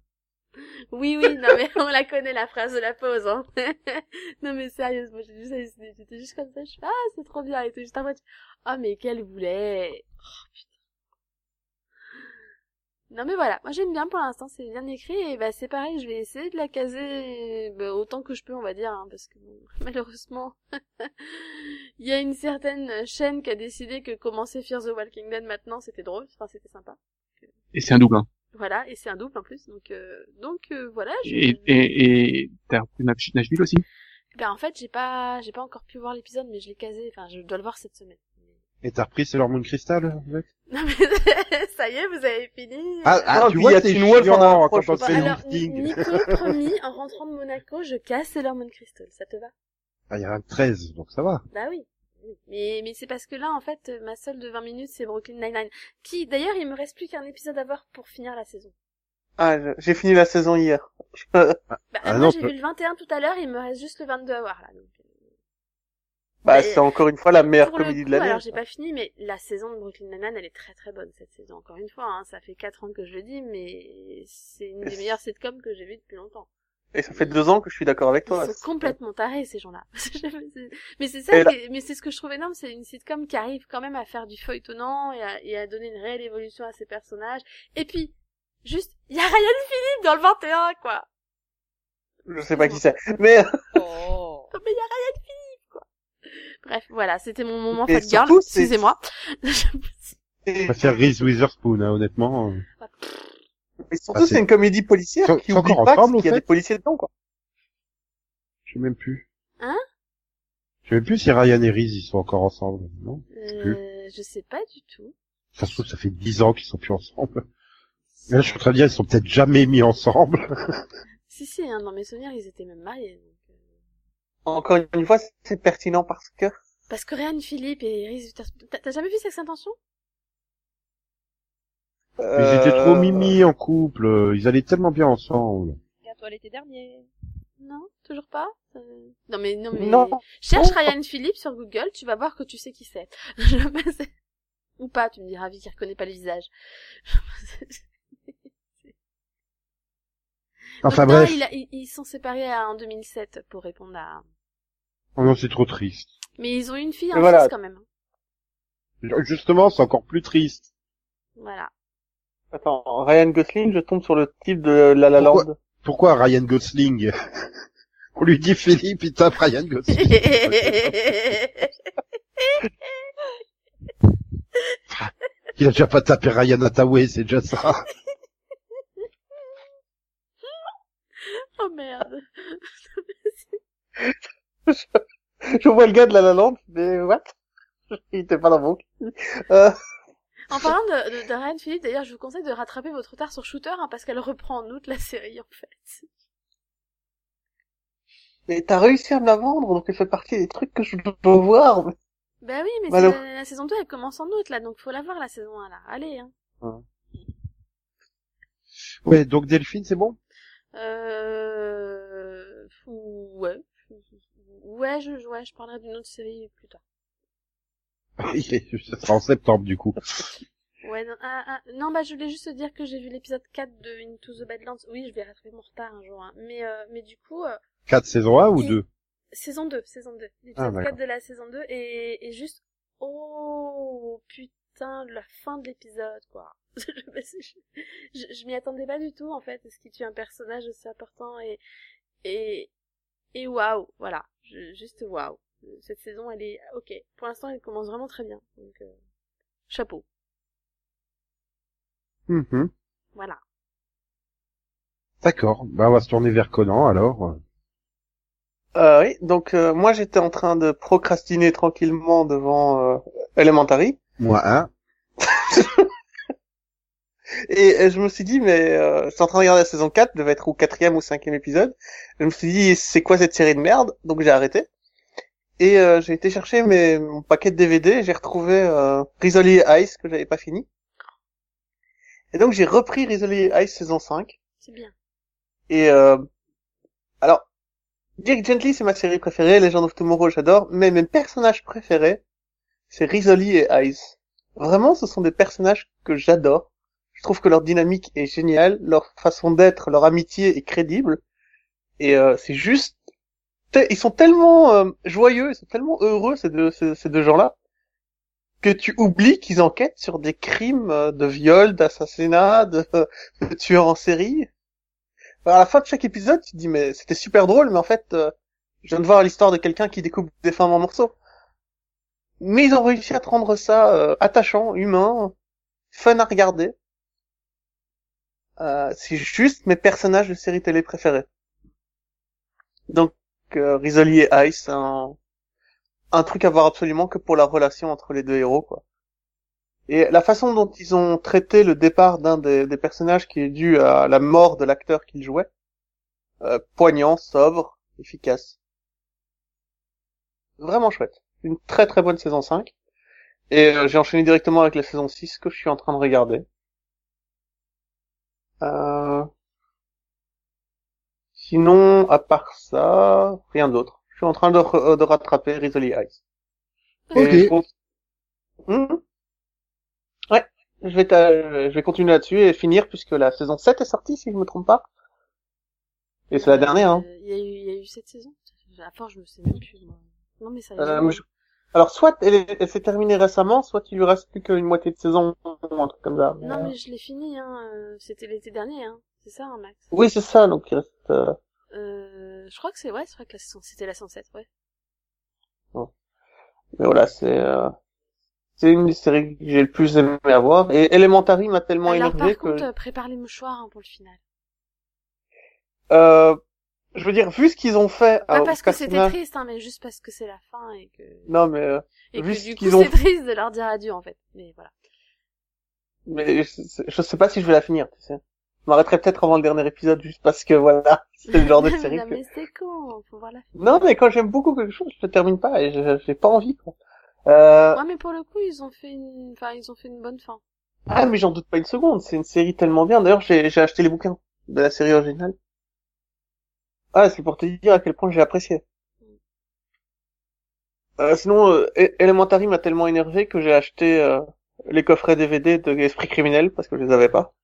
Oui, oui, non mais on la connaît la phrase de la pause, hein. (laughs) non mais sérieusement, j'ai juste halluciné. J'étais juste comme ça, je suis ah c'est trop bien, et tout juste en mode oh mais quel boulet. Oh, putain. Non mais voilà, moi j'aime bien pour l'instant, c'est bien écrit et bah c'est pareil, je vais essayer de la caser bah, autant que je peux, on va dire, hein, parce que (laughs) malheureusement, (laughs) il y a une certaine chaîne qui a décidé que commencer Fear the Walking Dead maintenant c'était drôle, enfin c'était sympa. Et c'est un double, hein. Voilà, et c'est un double en plus, donc euh, donc euh, voilà. Je... Et, et, et t'as repris Nash- Nashville aussi? Ben en fait, j'ai pas j'ai pas encore pu voir l'épisode mais je l'ai casé, enfin je dois le voir cette semaine. Et t'as repris Sailor Moon Crystal, mec? (laughs) Non mais (laughs) ça y est, vous avez fini. Ah, ah, Ah, tu vois, il y a t'es Wolf en quand on fait alors. Nico (laughs) promis en rentrant de Monaco, je casse Sailor Moon Crystal, ça te va? Ah, il y a un 13, donc ça va. Bah oui. Mais mais c'est parce que là en fait, ma seule de 20 minutes c'est Brooklyn Nine-Nine qui d'ailleurs, il me reste plus qu'un épisode à voir pour finir la saison. Ah, j'ai fini la saison hier. (laughs) Bah Ah moi non, j'ai vu le 21 tout à l'heure, il me reste juste le 22 à voir là. Donc, euh, bah, c'est encore une fois la meilleure comédie coup, de l'année. alors j'ai pas fini, mais la saison de Brooklyn Nine-Nine, elle est très très bonne cette saison. Encore une fois, hein, ça fait quatre ans que je le dis, mais c'est une des meilleures sitcoms que j'ai vues depuis longtemps. Et ça fait deux ans que je suis d'accord avec Ils toi. sont complètement tarés ces gens-là. (laughs) mais c'est ça, là- mais c'est ce que je trouve énorme, c'est une sitcom qui arrive quand même à faire du feuilletonnant et à, et à donner une réelle évolution à ses personnages. Et puis, juste, il y a Ryan Philippe dans le 21, quoi. Je sais pas qui c'est. Mais, Oh. (laughs) Oh, mais il y a Ryan Philippe, quoi. Bref, voilà, c'était mon moment fat girl. Excusez-moi. (laughs) Je préfère Reese Witherspoon, hein, honnêtement. Mais surtout, Ah, c'est- une comédie policière qui oublie encore pas qu'il y a des policiers dedans, quoi. Je sais même plus. Hein? Je sais même plus si Ryan et Reese, ils sont encore ensemble, non? Euh, je sais pas du tout. Ça se trouve, ça fait 10 ans qu'ils sont plus ensemble. Mais là, je suis en train de dire, ils sont peut-être jamais mis ensemble. (laughs) Si, si, hein, dans mes souvenirs, ils étaient même mariés. donc, euh. Encore une fois, c'est pertinent parce que, Parce que Ryan Philippe et Reese. T'as jamais vu Sex Intention? Ils étaient trop euh, mimi en couple, euh, ils allaient tellement bien ensemble. Regarde-toi l'été dernier. Non Toujours pas Euh, Non, mais... Non, mais... Non. Cherche Non. Ryan Philippe sur Google, tu vas voir que tu sais qui c'est. (laughs) Ou pas, tu me diras, Ravi qui reconnaît pas le visage. (laughs) Enfin Donc, non, bref, il a- ils, ils sont séparés en 2007 pour répondre à... oh non, c'est trop triste. Mais ils ont eu une fille, un voilà. fils quand même. Justement, c'est encore plus triste. Voilà. Attends, Ryan Gosling, je tombe sur le type de La La Pourquoi Land. Pourquoi Ryan Gosling (laughs) On lui dit Philippe, il tape Ryan Gosling. (laughs) Il a déjà pas tapé Ryan Hathaway, c'est déjà ça. oh merde. (laughs) Je vois le gars de La La Land, mais what? Il était pas dans mon cul. Euh, En parlant de, de, de Ryan Philippe, d'ailleurs, je vous conseille de rattraper votre retard sur Shooter, hein, parce qu'elle reprend en août la série, en fait. mais t'as réussi à me la vendre, donc elle fait partie des trucs que je dois voir. Bah oui, mais Bah la, saison 2, elle commence en août, là, donc faut la voir, la saison 1, là. Allez, hein. Ouais, donc Delphine, c'est bon? Euh... Ouais. Ouais, je, ouais, je parlerai d'une autre série plus tard. (laughs) Ça sera en septembre, du coup. Ouais, non, ah, ah, non, bah, je voulais juste te dire que j'ai vu l'épisode 4 de Into the Badlands. Oui, je vais rattraper mon retard un jour, hein. Mais, euh, mais du coup, euh, 4 saison 1 ou Il- 2 saison 2, saison 2. Ah, L'épisode d'accord. 4 de la saison 2 et, et juste, oh, putain, la fin de l'épisode, quoi. (laughs) je, je, je m'y attendais pas du tout, en fait, ce qui tue un personnage aussi important et, et, et waouh, voilà. Je- juste waouh. Cette saison, elle est, ok. Pour l'instant, elle commence vraiment très bien. Donc, euh, chapeau. Mhm. Voilà. D'accord. Bah, on va se tourner vers Conan, alors. Euh, oui, donc euh, moi j'étais en train de procrastiner tranquillement devant euh, Elementary Moi, (laughs) et, et je me suis dit mais euh, j'étais en train de regarder la saison 4, devait être au quatrième ou cinquième épisode. Je me suis dit c'est quoi cette série de merde? Donc j'ai arrêté et euh, j'ai été chercher mes mon paquet de DVD. J'ai retrouvé euh, Rizzoli et Ice que j'avais pas fini. Et donc j'ai repris Rizzoli et Ice saison 5 C'est bien. et euh, alors Dirk Gently c'est ma série préférée, Legend of Tomorrow j'adore, mais mes personnages préférés c'est Rizzoli et Ice. Vraiment, ce sont des personnages que j'adore. Je trouve que leur dynamique est géniale, leur façon d'être, leur amitié est crédible. Et euh, c'est juste... Ils sont tellement euh, joyeux, ils sont tellement heureux, ces deux, ces, deux gens-là, que tu oublies qu'ils enquêtent sur des crimes euh, de viol, d'assassinat, de, (laughs) de tueurs en série. À la fin de chaque épisode, tu te dis, mais c'était super drôle, mais en fait, euh, je viens de voir l'histoire de quelqu'un qui découpe des femmes en morceaux. Mais ils ont réussi à te rendre ça euh, attachant, humain, fun à regarder. Euh, c'est juste mes personnages de série télé préférés. Donc, euh, et Ice, un, truc à voir absolument que pour la relation entre les deux héros, quoi. Et la façon dont ils ont traité le départ d'un des, des personnages qui est dû à la mort de l'acteur qu'il jouait, euh, poignant, sobre, efficace. Vraiment chouette. Une très très bonne saison 5. Et euh, j'ai enchaîné directement avec la saison 6 que je suis en train de regarder. Euh... Sinon, à part ça, rien d'autre. Je suis en train de, re- de rattraper Rizzoli Ice. Et Ok. Mhm. Ouais, je vais, t'a- je vais continuer là-dessus et finir puisque la saison 7 est sortie, si je me trompe pas. Et c'est la dernière, hein. Euh, Il y a eu, il y a eu cette saison. À force, je me sais même plus. Moi. Non mais ça. Euh, je- Alors, soit elle, est- elle s'est terminée récemment, soit il lui reste plus qu'une moitié de saison, ou un truc comme ça. Non mais je l'ai fini. Hein. euh, C'était l'été dernier. Hein. C'est ça, hein, Max? Oui, c'est ça, donc il reste... euh, Euh, je crois que c'est ouais, c'est vrai que c'était la 107, ouais. Mais voilà, c'est... euh, C'est une des séries que j'ai le plus aimé avoir. Et Elementary m'a tellement Alors énervé par contre, que... euh, prépare les mouchoirs hein, pour le final. Euh, je veux dire, vu ce qu'ils ont fait... Pas euh, parce que c'était triste, hein, mais juste parce que c'est la fin et que Non, mais... euh, et vu que du coup ont c'est triste de leur dire adieu en fait. Mais voilà. Mais je, je sais pas si je vais la finir, tu sais. Je m'arrêterai peut-être avant le dernier épisode, juste parce que voilà, (laughs) c'est le genre de série non, que... mais c'est con, faut voir la fin. Non, mais quand j'aime beaucoup quelque chose, je le termine pas et je- j'ai pas envie, quoi. Euh... Ouais, mais pour le coup, ils ont fait une, enfin, ils ont fait une bonne fin. Ah, mais j'en doute pas une seconde, c'est une série tellement bien. D'ailleurs, j'ai j'ai acheté les bouquins de la série originale. Ah, c'est pour te dire à quel point j'ai apprécié. Euh, sinon, euh, E- Elementary m'a tellement énervé que j'ai acheté euh, les coffrets DVD de Esprit criminel parce que je les avais pas.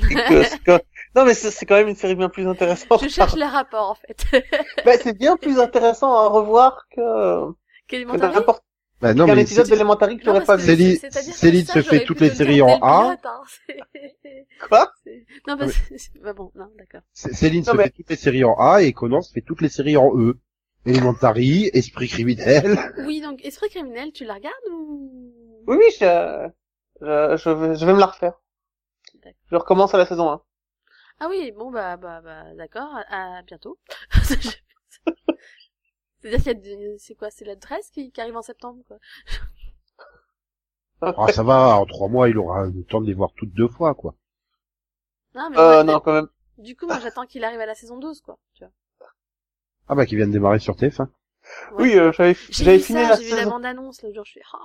(laughs) Que Non, mais c'est quand même une série bien plus intéressante. Je cherche les rapports en fait. (laughs) Ben, c'est bien plus intéressant à revoir que, que Qu'Elementary n'importe Bah non, mais épisode d'Elementary que j'aurais pas vu. Céline- se fait toutes les le séries en A. hein. (laughs) Quoi Non, parce que, bah bon, non, d'accord. Céline se fait toutes les séries en A et Conan se fait toutes les séries en E. Elementary, Esprit criminel. Oui, donc, Esprit criminel, tu la regardes ou... Oui, oui, je, je, je vais, je vais me la refaire. Je recommence à la saison 1. Ah oui, bon, bah, bah, bah, d'accord, à, à bientôt. (laughs) C'est-à-dire qu'il y a, c'est quoi, c'est la 13 qui, qui arrive en septembre, quoi. Ah, ça va, en trois mois, il aura le temps de les voir toutes deux fois, quoi. Non, mais Euh, moi, non, quand même. du coup, moi, j'attends qu'il arrive à la saison 12, quoi, tu vois. Ah bah, qui vient de démarrer sur TF1. Ouais. Oui, euh, j'avais, J'ai fini ça, la j'ai vu la saison, bande-annonce, l'autre jour, je fais, ah,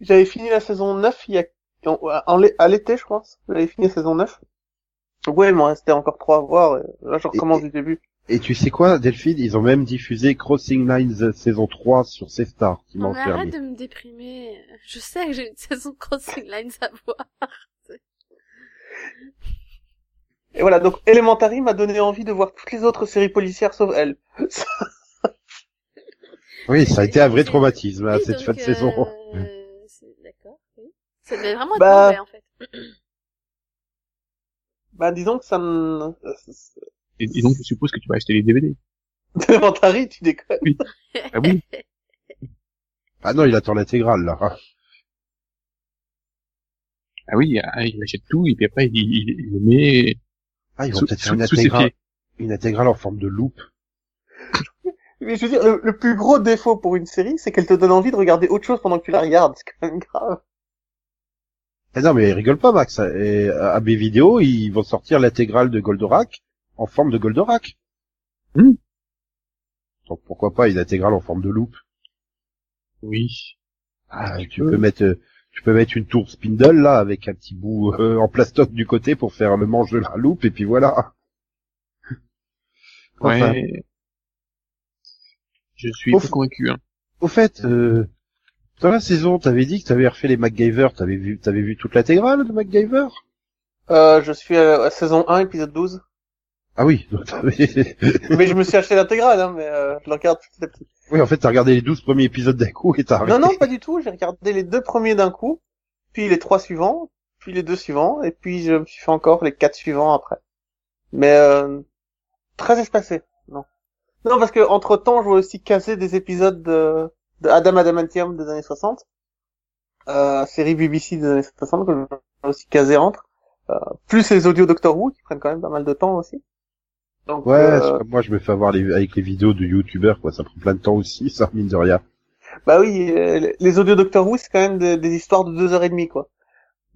j'avais fini la saison 9 il y a, en, en à l'été, je pense. J'avais fini saison 9. Ouais, il m'en restait encore trois à voir, et là, je recommence du début. Et tu sais quoi, Delphine, ils ont même diffusé Crossing Lines euh, saison 3 sur dimanche mais dernier. arrête de me déprimer. Je sais que j'ai une saison Crossing Lines à voir. Et voilà, donc Elementary m'a donné envie de voir toutes les autres séries policières sauf elle. (laughs) Oui, ça a été un vrai traumatisme, à Oui, cette donc, fin de saison. euh, c'est- D'accord, oui. Ça devait vraiment être Bah. mauvais, en fait. (clears throat) Bah, disons que ça me... Et, et donc, je suppose que tu vas acheter les DVD. (laughs) Elementary, tu déconnes. Ah oui. (laughs) Ah non, il attend l'intégrale, là. Ah oui, ah, il achète tout et puis après il, il, il le met Ah, ils vont peut-être faire une intégrale, une intégrale en forme de loupe. (laughs) Mais je veux dire, le, le plus gros défaut pour une série, c'est qu'elle te donne envie de regarder autre chose pendant que tu la regardes. C'est quand même grave. Eh non, mais rigole pas, Max. Et à AB Vidéo, ils vont sortir l'intégrale de Goldorak en forme de Goldorak. Hmm. Donc pourquoi pas une intégrale en forme de loupe Oui. Ah, tu tu peux. peux mettre, euh, tu peux mettre une tour spindle là avec un petit bout euh, en plastoc du côté pour faire le manche de la loupe et puis voilà. Enfin, Ouais. Je suis Au pas f- convaincu. Hein. Au fait, euh, dans la saison, t'avais dit que t'avais refait les MacGyver, t'avais vu, t'avais vu toute l'intégrale de MacGyver? Euh, je suis à la saison 1, épisode 12. Ah oui, (laughs) donc t'avais- (laughs) mais je me suis acheté l'intégrale, hein, mais euh, je le regarde petit à petit. oui, en fait, t'as regardé les 12 premiers épisodes d'un coup et t'as arrêté. Non, non, pas du tout. J'ai regardé les deux premiers d'un coup, puis les trois suivants, puis les deux suivants, et puis je me suis fait encore les quatre suivants après. Mais euh, très espacé, non. Non, parce que entre temps, je vois aussi casser des épisodes de, de Adam Adamantium des années 60, euh, série BBC des années 60 que je vois aussi caser entre, euh, plus les audios Doctor Who qui prennent quand même pas mal de temps aussi. Donc, Ouais, euh, moi je me fais avoir les, avec les vidéos de youtubeurs, quoi, ça prend plein de temps aussi, (laughs) ça, mine de rien. Bah oui, euh, les audios Doctor Who, c'est quand même des, des histoires de deux heures et demie, quoi.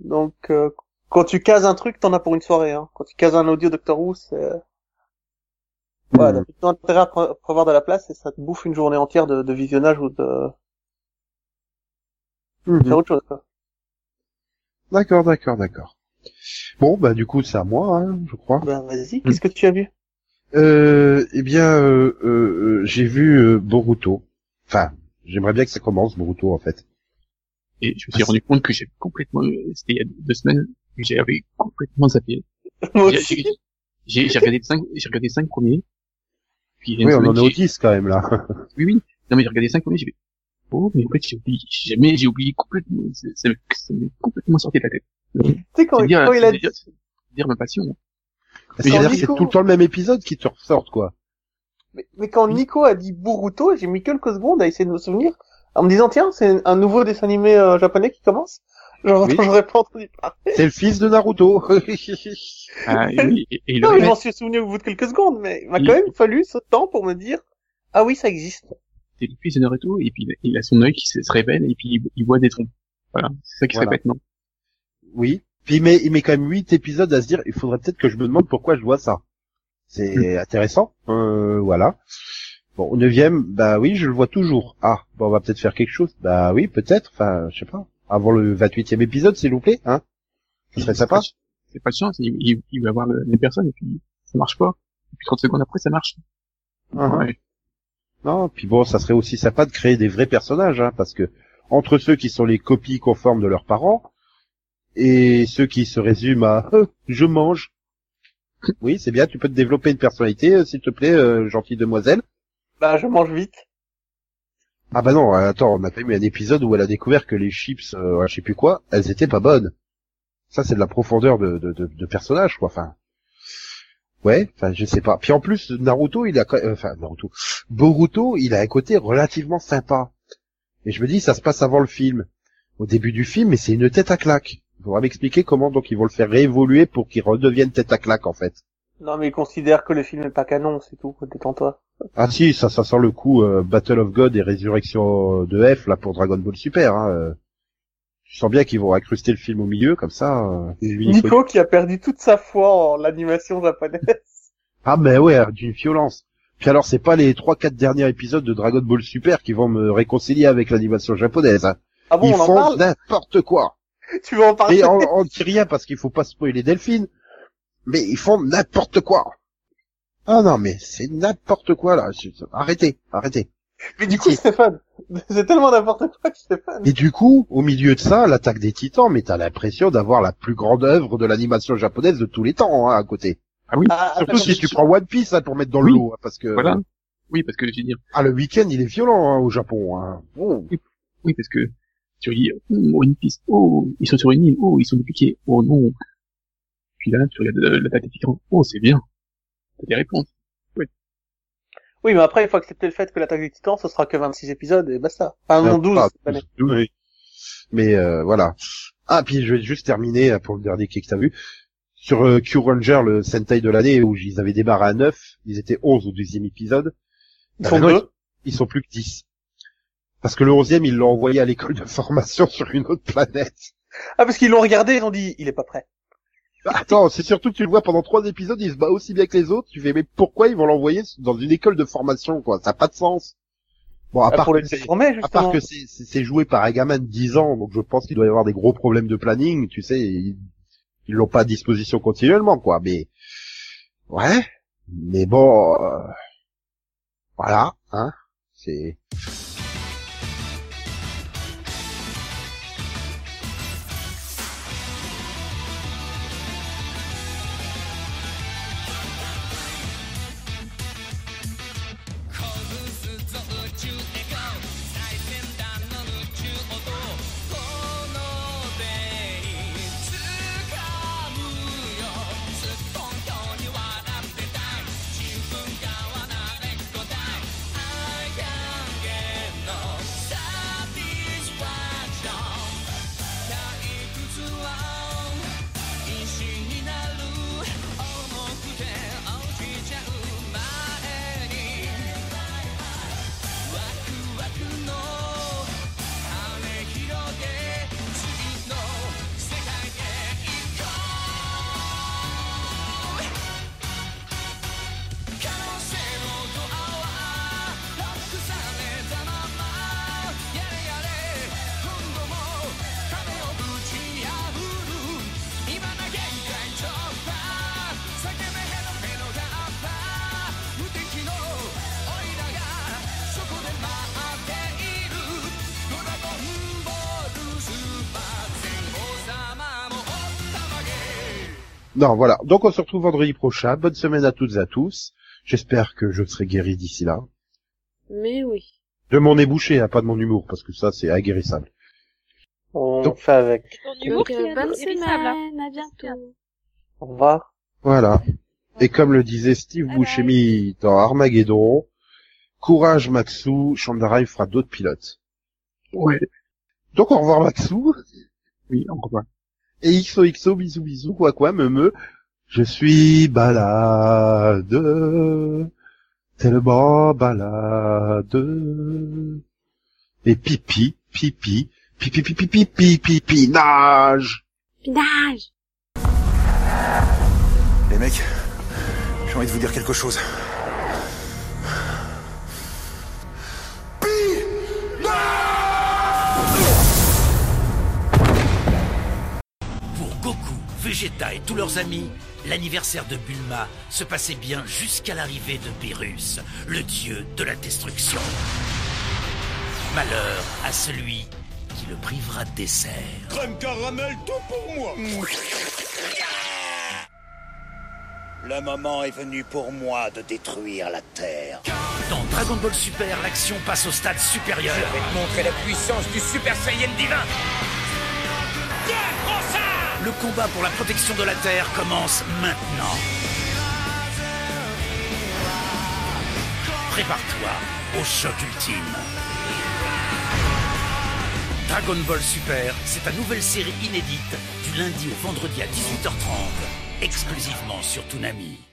Donc, euh, quand tu cases un truc, t'en as pour une soirée, hein. Quand tu cases un audio Doctor Who, c'est... Ouais, Hmm. t'as plutôt intérêt à prévoir de la place et ça te bouffe une journée entière de, de visionnage ou de Mhm. faire autre chose, quoi. D'accord, d'accord, d'accord. Bon, bah du coup, c'est à moi, hein, je crois. Ben, vas-y, qu'est-ce que tu as vu? Euh, eh bien, euh, euh, euh, j'ai vu euh, Boruto. Enfin, j'aimerais bien que ça commence, Boruto, en fait. Et je me suis Ah, rendu compte que j'ai complètement, c'était il y a deux semaines, que j'avais complètement zappé. (laughs) Moi J'ai- aussi. J'ai j'ai regardé cinq, j'ai regardé cinq premiers. Puis Oui, on en est au 10 quand même, là. (laughs) Oui, oui. Non, mais j'ai regardé les cinq premiers, j'ai fait, oh, mais en fait, j'ai oublié, j'ai jamais, j'ai oublié complètement, ça m'est complètement sorti de la tête. Tu sais, quand, C'est dire, quand il a dit... dire, c'est dire ma passion. C'est-à-dire que c'est Nico- tout le temps le même épisode qui te ressortent, quoi. Mais, mais quand Nico a dit Boruto, j'ai mis quelques secondes à essayer de me souvenir, en me disant, tiens, c'est un nouveau dessin animé euh, japonais qui commence. Genre, Oui. (laughs) j'aurais pas entendu parler. C'est le fils de Naruto. (laughs) Ah, et, et, et le Non, mais je reste, m'en suis souvenu au bout de quelques secondes, mais il m'a quand même fallu ce temps pour me dire, ah oui, ça existe. c'est le fils de Naruto, et puis il a- son œil qui se, révèle, et puis il, voit des troncs. Voilà. C'est ça qui Voilà. se répète, non? oui. Puis il met, il met quand même 8 épisodes à se dire, il faudrait peut-être que je me demande pourquoi je vois ça. C'est intéressant. Euh, voilà. Bon, au neuvième, bah oui, je le vois toujours. Ah, bon, on va peut-être faire quelque chose. Bah oui, peut-être. Enfin, je sais pas. Avant le 28e épisode, s'il vous plaît, hein. Ça serait sympa. C'est pas de chance, il, il, il va voir le- les personnes, et puis ça marche pas. Et puis 30 secondes après, ça marche. Mhm. Ouais. Non, puis bon, ça serait aussi sympa de créer des vrais personnages, hein, parce que entre ceux qui sont les copies conformes de leurs parents et ceux qui se résument à Euh, je mange. Oui, c'est bien, tu peux te développer une personnalité, euh, s'il te plaît, euh, gentille demoiselle. Bah, je mange vite. Ah bah non, attends, on a pas eu un épisode où elle a découvert que les chips, euh, je sais plus quoi, elles étaient pas bonnes. Ça, c'est de la profondeur de, de, de, personnage, quoi. Enfin, ouais, enfin, je sais pas. Puis en plus, Naruto, il a, quand- euh, enfin, Naruto, Boruto, il a un côté relativement sympa. Et je me dis, ça se passe avant le film. Au début du film, mais c'est une tête à claque. Il faudra m'expliquer comment donc ils vont le faire réévoluer pour qu'il redevienne tête à claque, en fait. Non, mais il considère que le film est pas canon, c'est tout. Détends-toi. Ah si, ça, ça sent le coup euh, Battle of God et Résurrection de F là pour Dragon Ball Super. Hein, euh. Je sens bien qu'ils vont incruster le film au milieu comme ça. euh, Nico- qui a perdu toute sa foi en l'animation japonaise. (laughs) Ah mais ouais, d'une violence. Puis alors c'est pas les trois quatre derniers épisodes de Dragon Ball Super qui vont me réconcilier avec l'animation japonaise. Hein. Ah bon, Ils on font n'importe quoi. (laughs) Tu veux en parler? Et on, on dit rien parce qu'il faut pas spoiler Delphine. Mais ils font n'importe quoi. Ah non mais c'est n'importe quoi là. Arrêtez, arrêtez. Mais du coup. Stéphane, (laughs) c'est tellement n'importe quoi, Stéphane. Et du coup, au milieu de ça, l'attaque des titans, mais t'as l'impression d'avoir la plus grande œuvre de l'animation japonaise de tous les temps, hein, à côté. Ah oui. Ah, Surtout attends, si tu prends One Piece, hein, pour mettre dans le Oui. lot, hein, parce que, Voilà. Oui, parce que je veux dire, ah, le week-end, il est violent, hein, au Japon, hein. Oh. oui, parce que tu dis, oh, une piste, oh, ils sont sur une île, oh, ils sont dupliqués, oh non. Puis là, tu regardes euh, la date des titans, oh, c'est bien. T'as des réponses. Oui, mais après, il faut accepter le fait que l'attaque des titans, ce sera que 26 épisodes et basta. Enfin, non, Ah, 12. pas cette année. 12, oui. Mais, euh, voilà. Ah, puis je vais juste terminer euh, pour le dernier quai que t'as vu. Sur euh, Q-Ranger, le Sentai de l'année, où ils avaient démarré à 9, ils étaient 11 au deuxième épisode. Ils Bah sont maintenant, deux. ils, ils sont plus que 10. Parce que le 11e, ils l'ont envoyé à l'école de formation (laughs) sur une autre planète. Ah, parce qu'ils l'ont regardé, ils ont dit, il est pas prêt. Bah, Attends, c'est surtout que tu le vois pendant trois épisodes, il se bat aussi bien que les autres. Tu fais, mais pourquoi ils vont l'envoyer dans une école de formation, quoi? Ça n'a pas de sens. Bon, à Ah, part, pour que le c'est- à part que joué par un gamin de 10 ans, donc je pense qu'il doit y avoir des gros problèmes de planning, tu sais, ils ils l'ont pas à disposition continuellement, quoi, mais... Ouais, mais bon... euh, Voilà, hein, c'est... Non, voilà. Donc on se retrouve vendredi prochain. Bonne semaine à toutes et à tous. J'espère que je serai guéri d'ici là. Mais oui. De mon ébouché, hein, pas de mon humour, parce que ça, c'est aguerrissable. On Donc- fait avec. Ton humour Donc, qui euh, est bonne hein. semaine, à bientôt. Au revoir. Voilà. Et comme le disait Steve Bye Buscemi dans Armageddon, courage Maxou, Shandarai fera d'autres pilotes. Ouais. Donc au revoir Maxou, Oui, au revoir. Et XOXO, bisous bisous, quoi quoi, me me, je suis balade, tellement balade, et pipi, pipi, pipi pipi pipi pipi, nage Pinage. Les mecs, j'ai envie de vous dire quelque chose. Vegeta et tous leurs amis, l'anniversaire de Bulma se passait bien jusqu'à l'arrivée de Beerus, le dieu de la destruction. Malheur à celui qui le privera de dessert. Crème caramel, tout pour moi. Le moment est venu pour moi de détruire la Terre. Dans Dragon Ball Super, l'action passe au stade supérieur. montrer la puissance du Super Saiyan divin. Le combat pour la protection de la Terre commence maintenant. Prépare-toi au choc ultime. Dragon Ball Super, c'est ta nouvelle série inédite du lundi au vendredi à 18h30, exclusivement sur Toonami.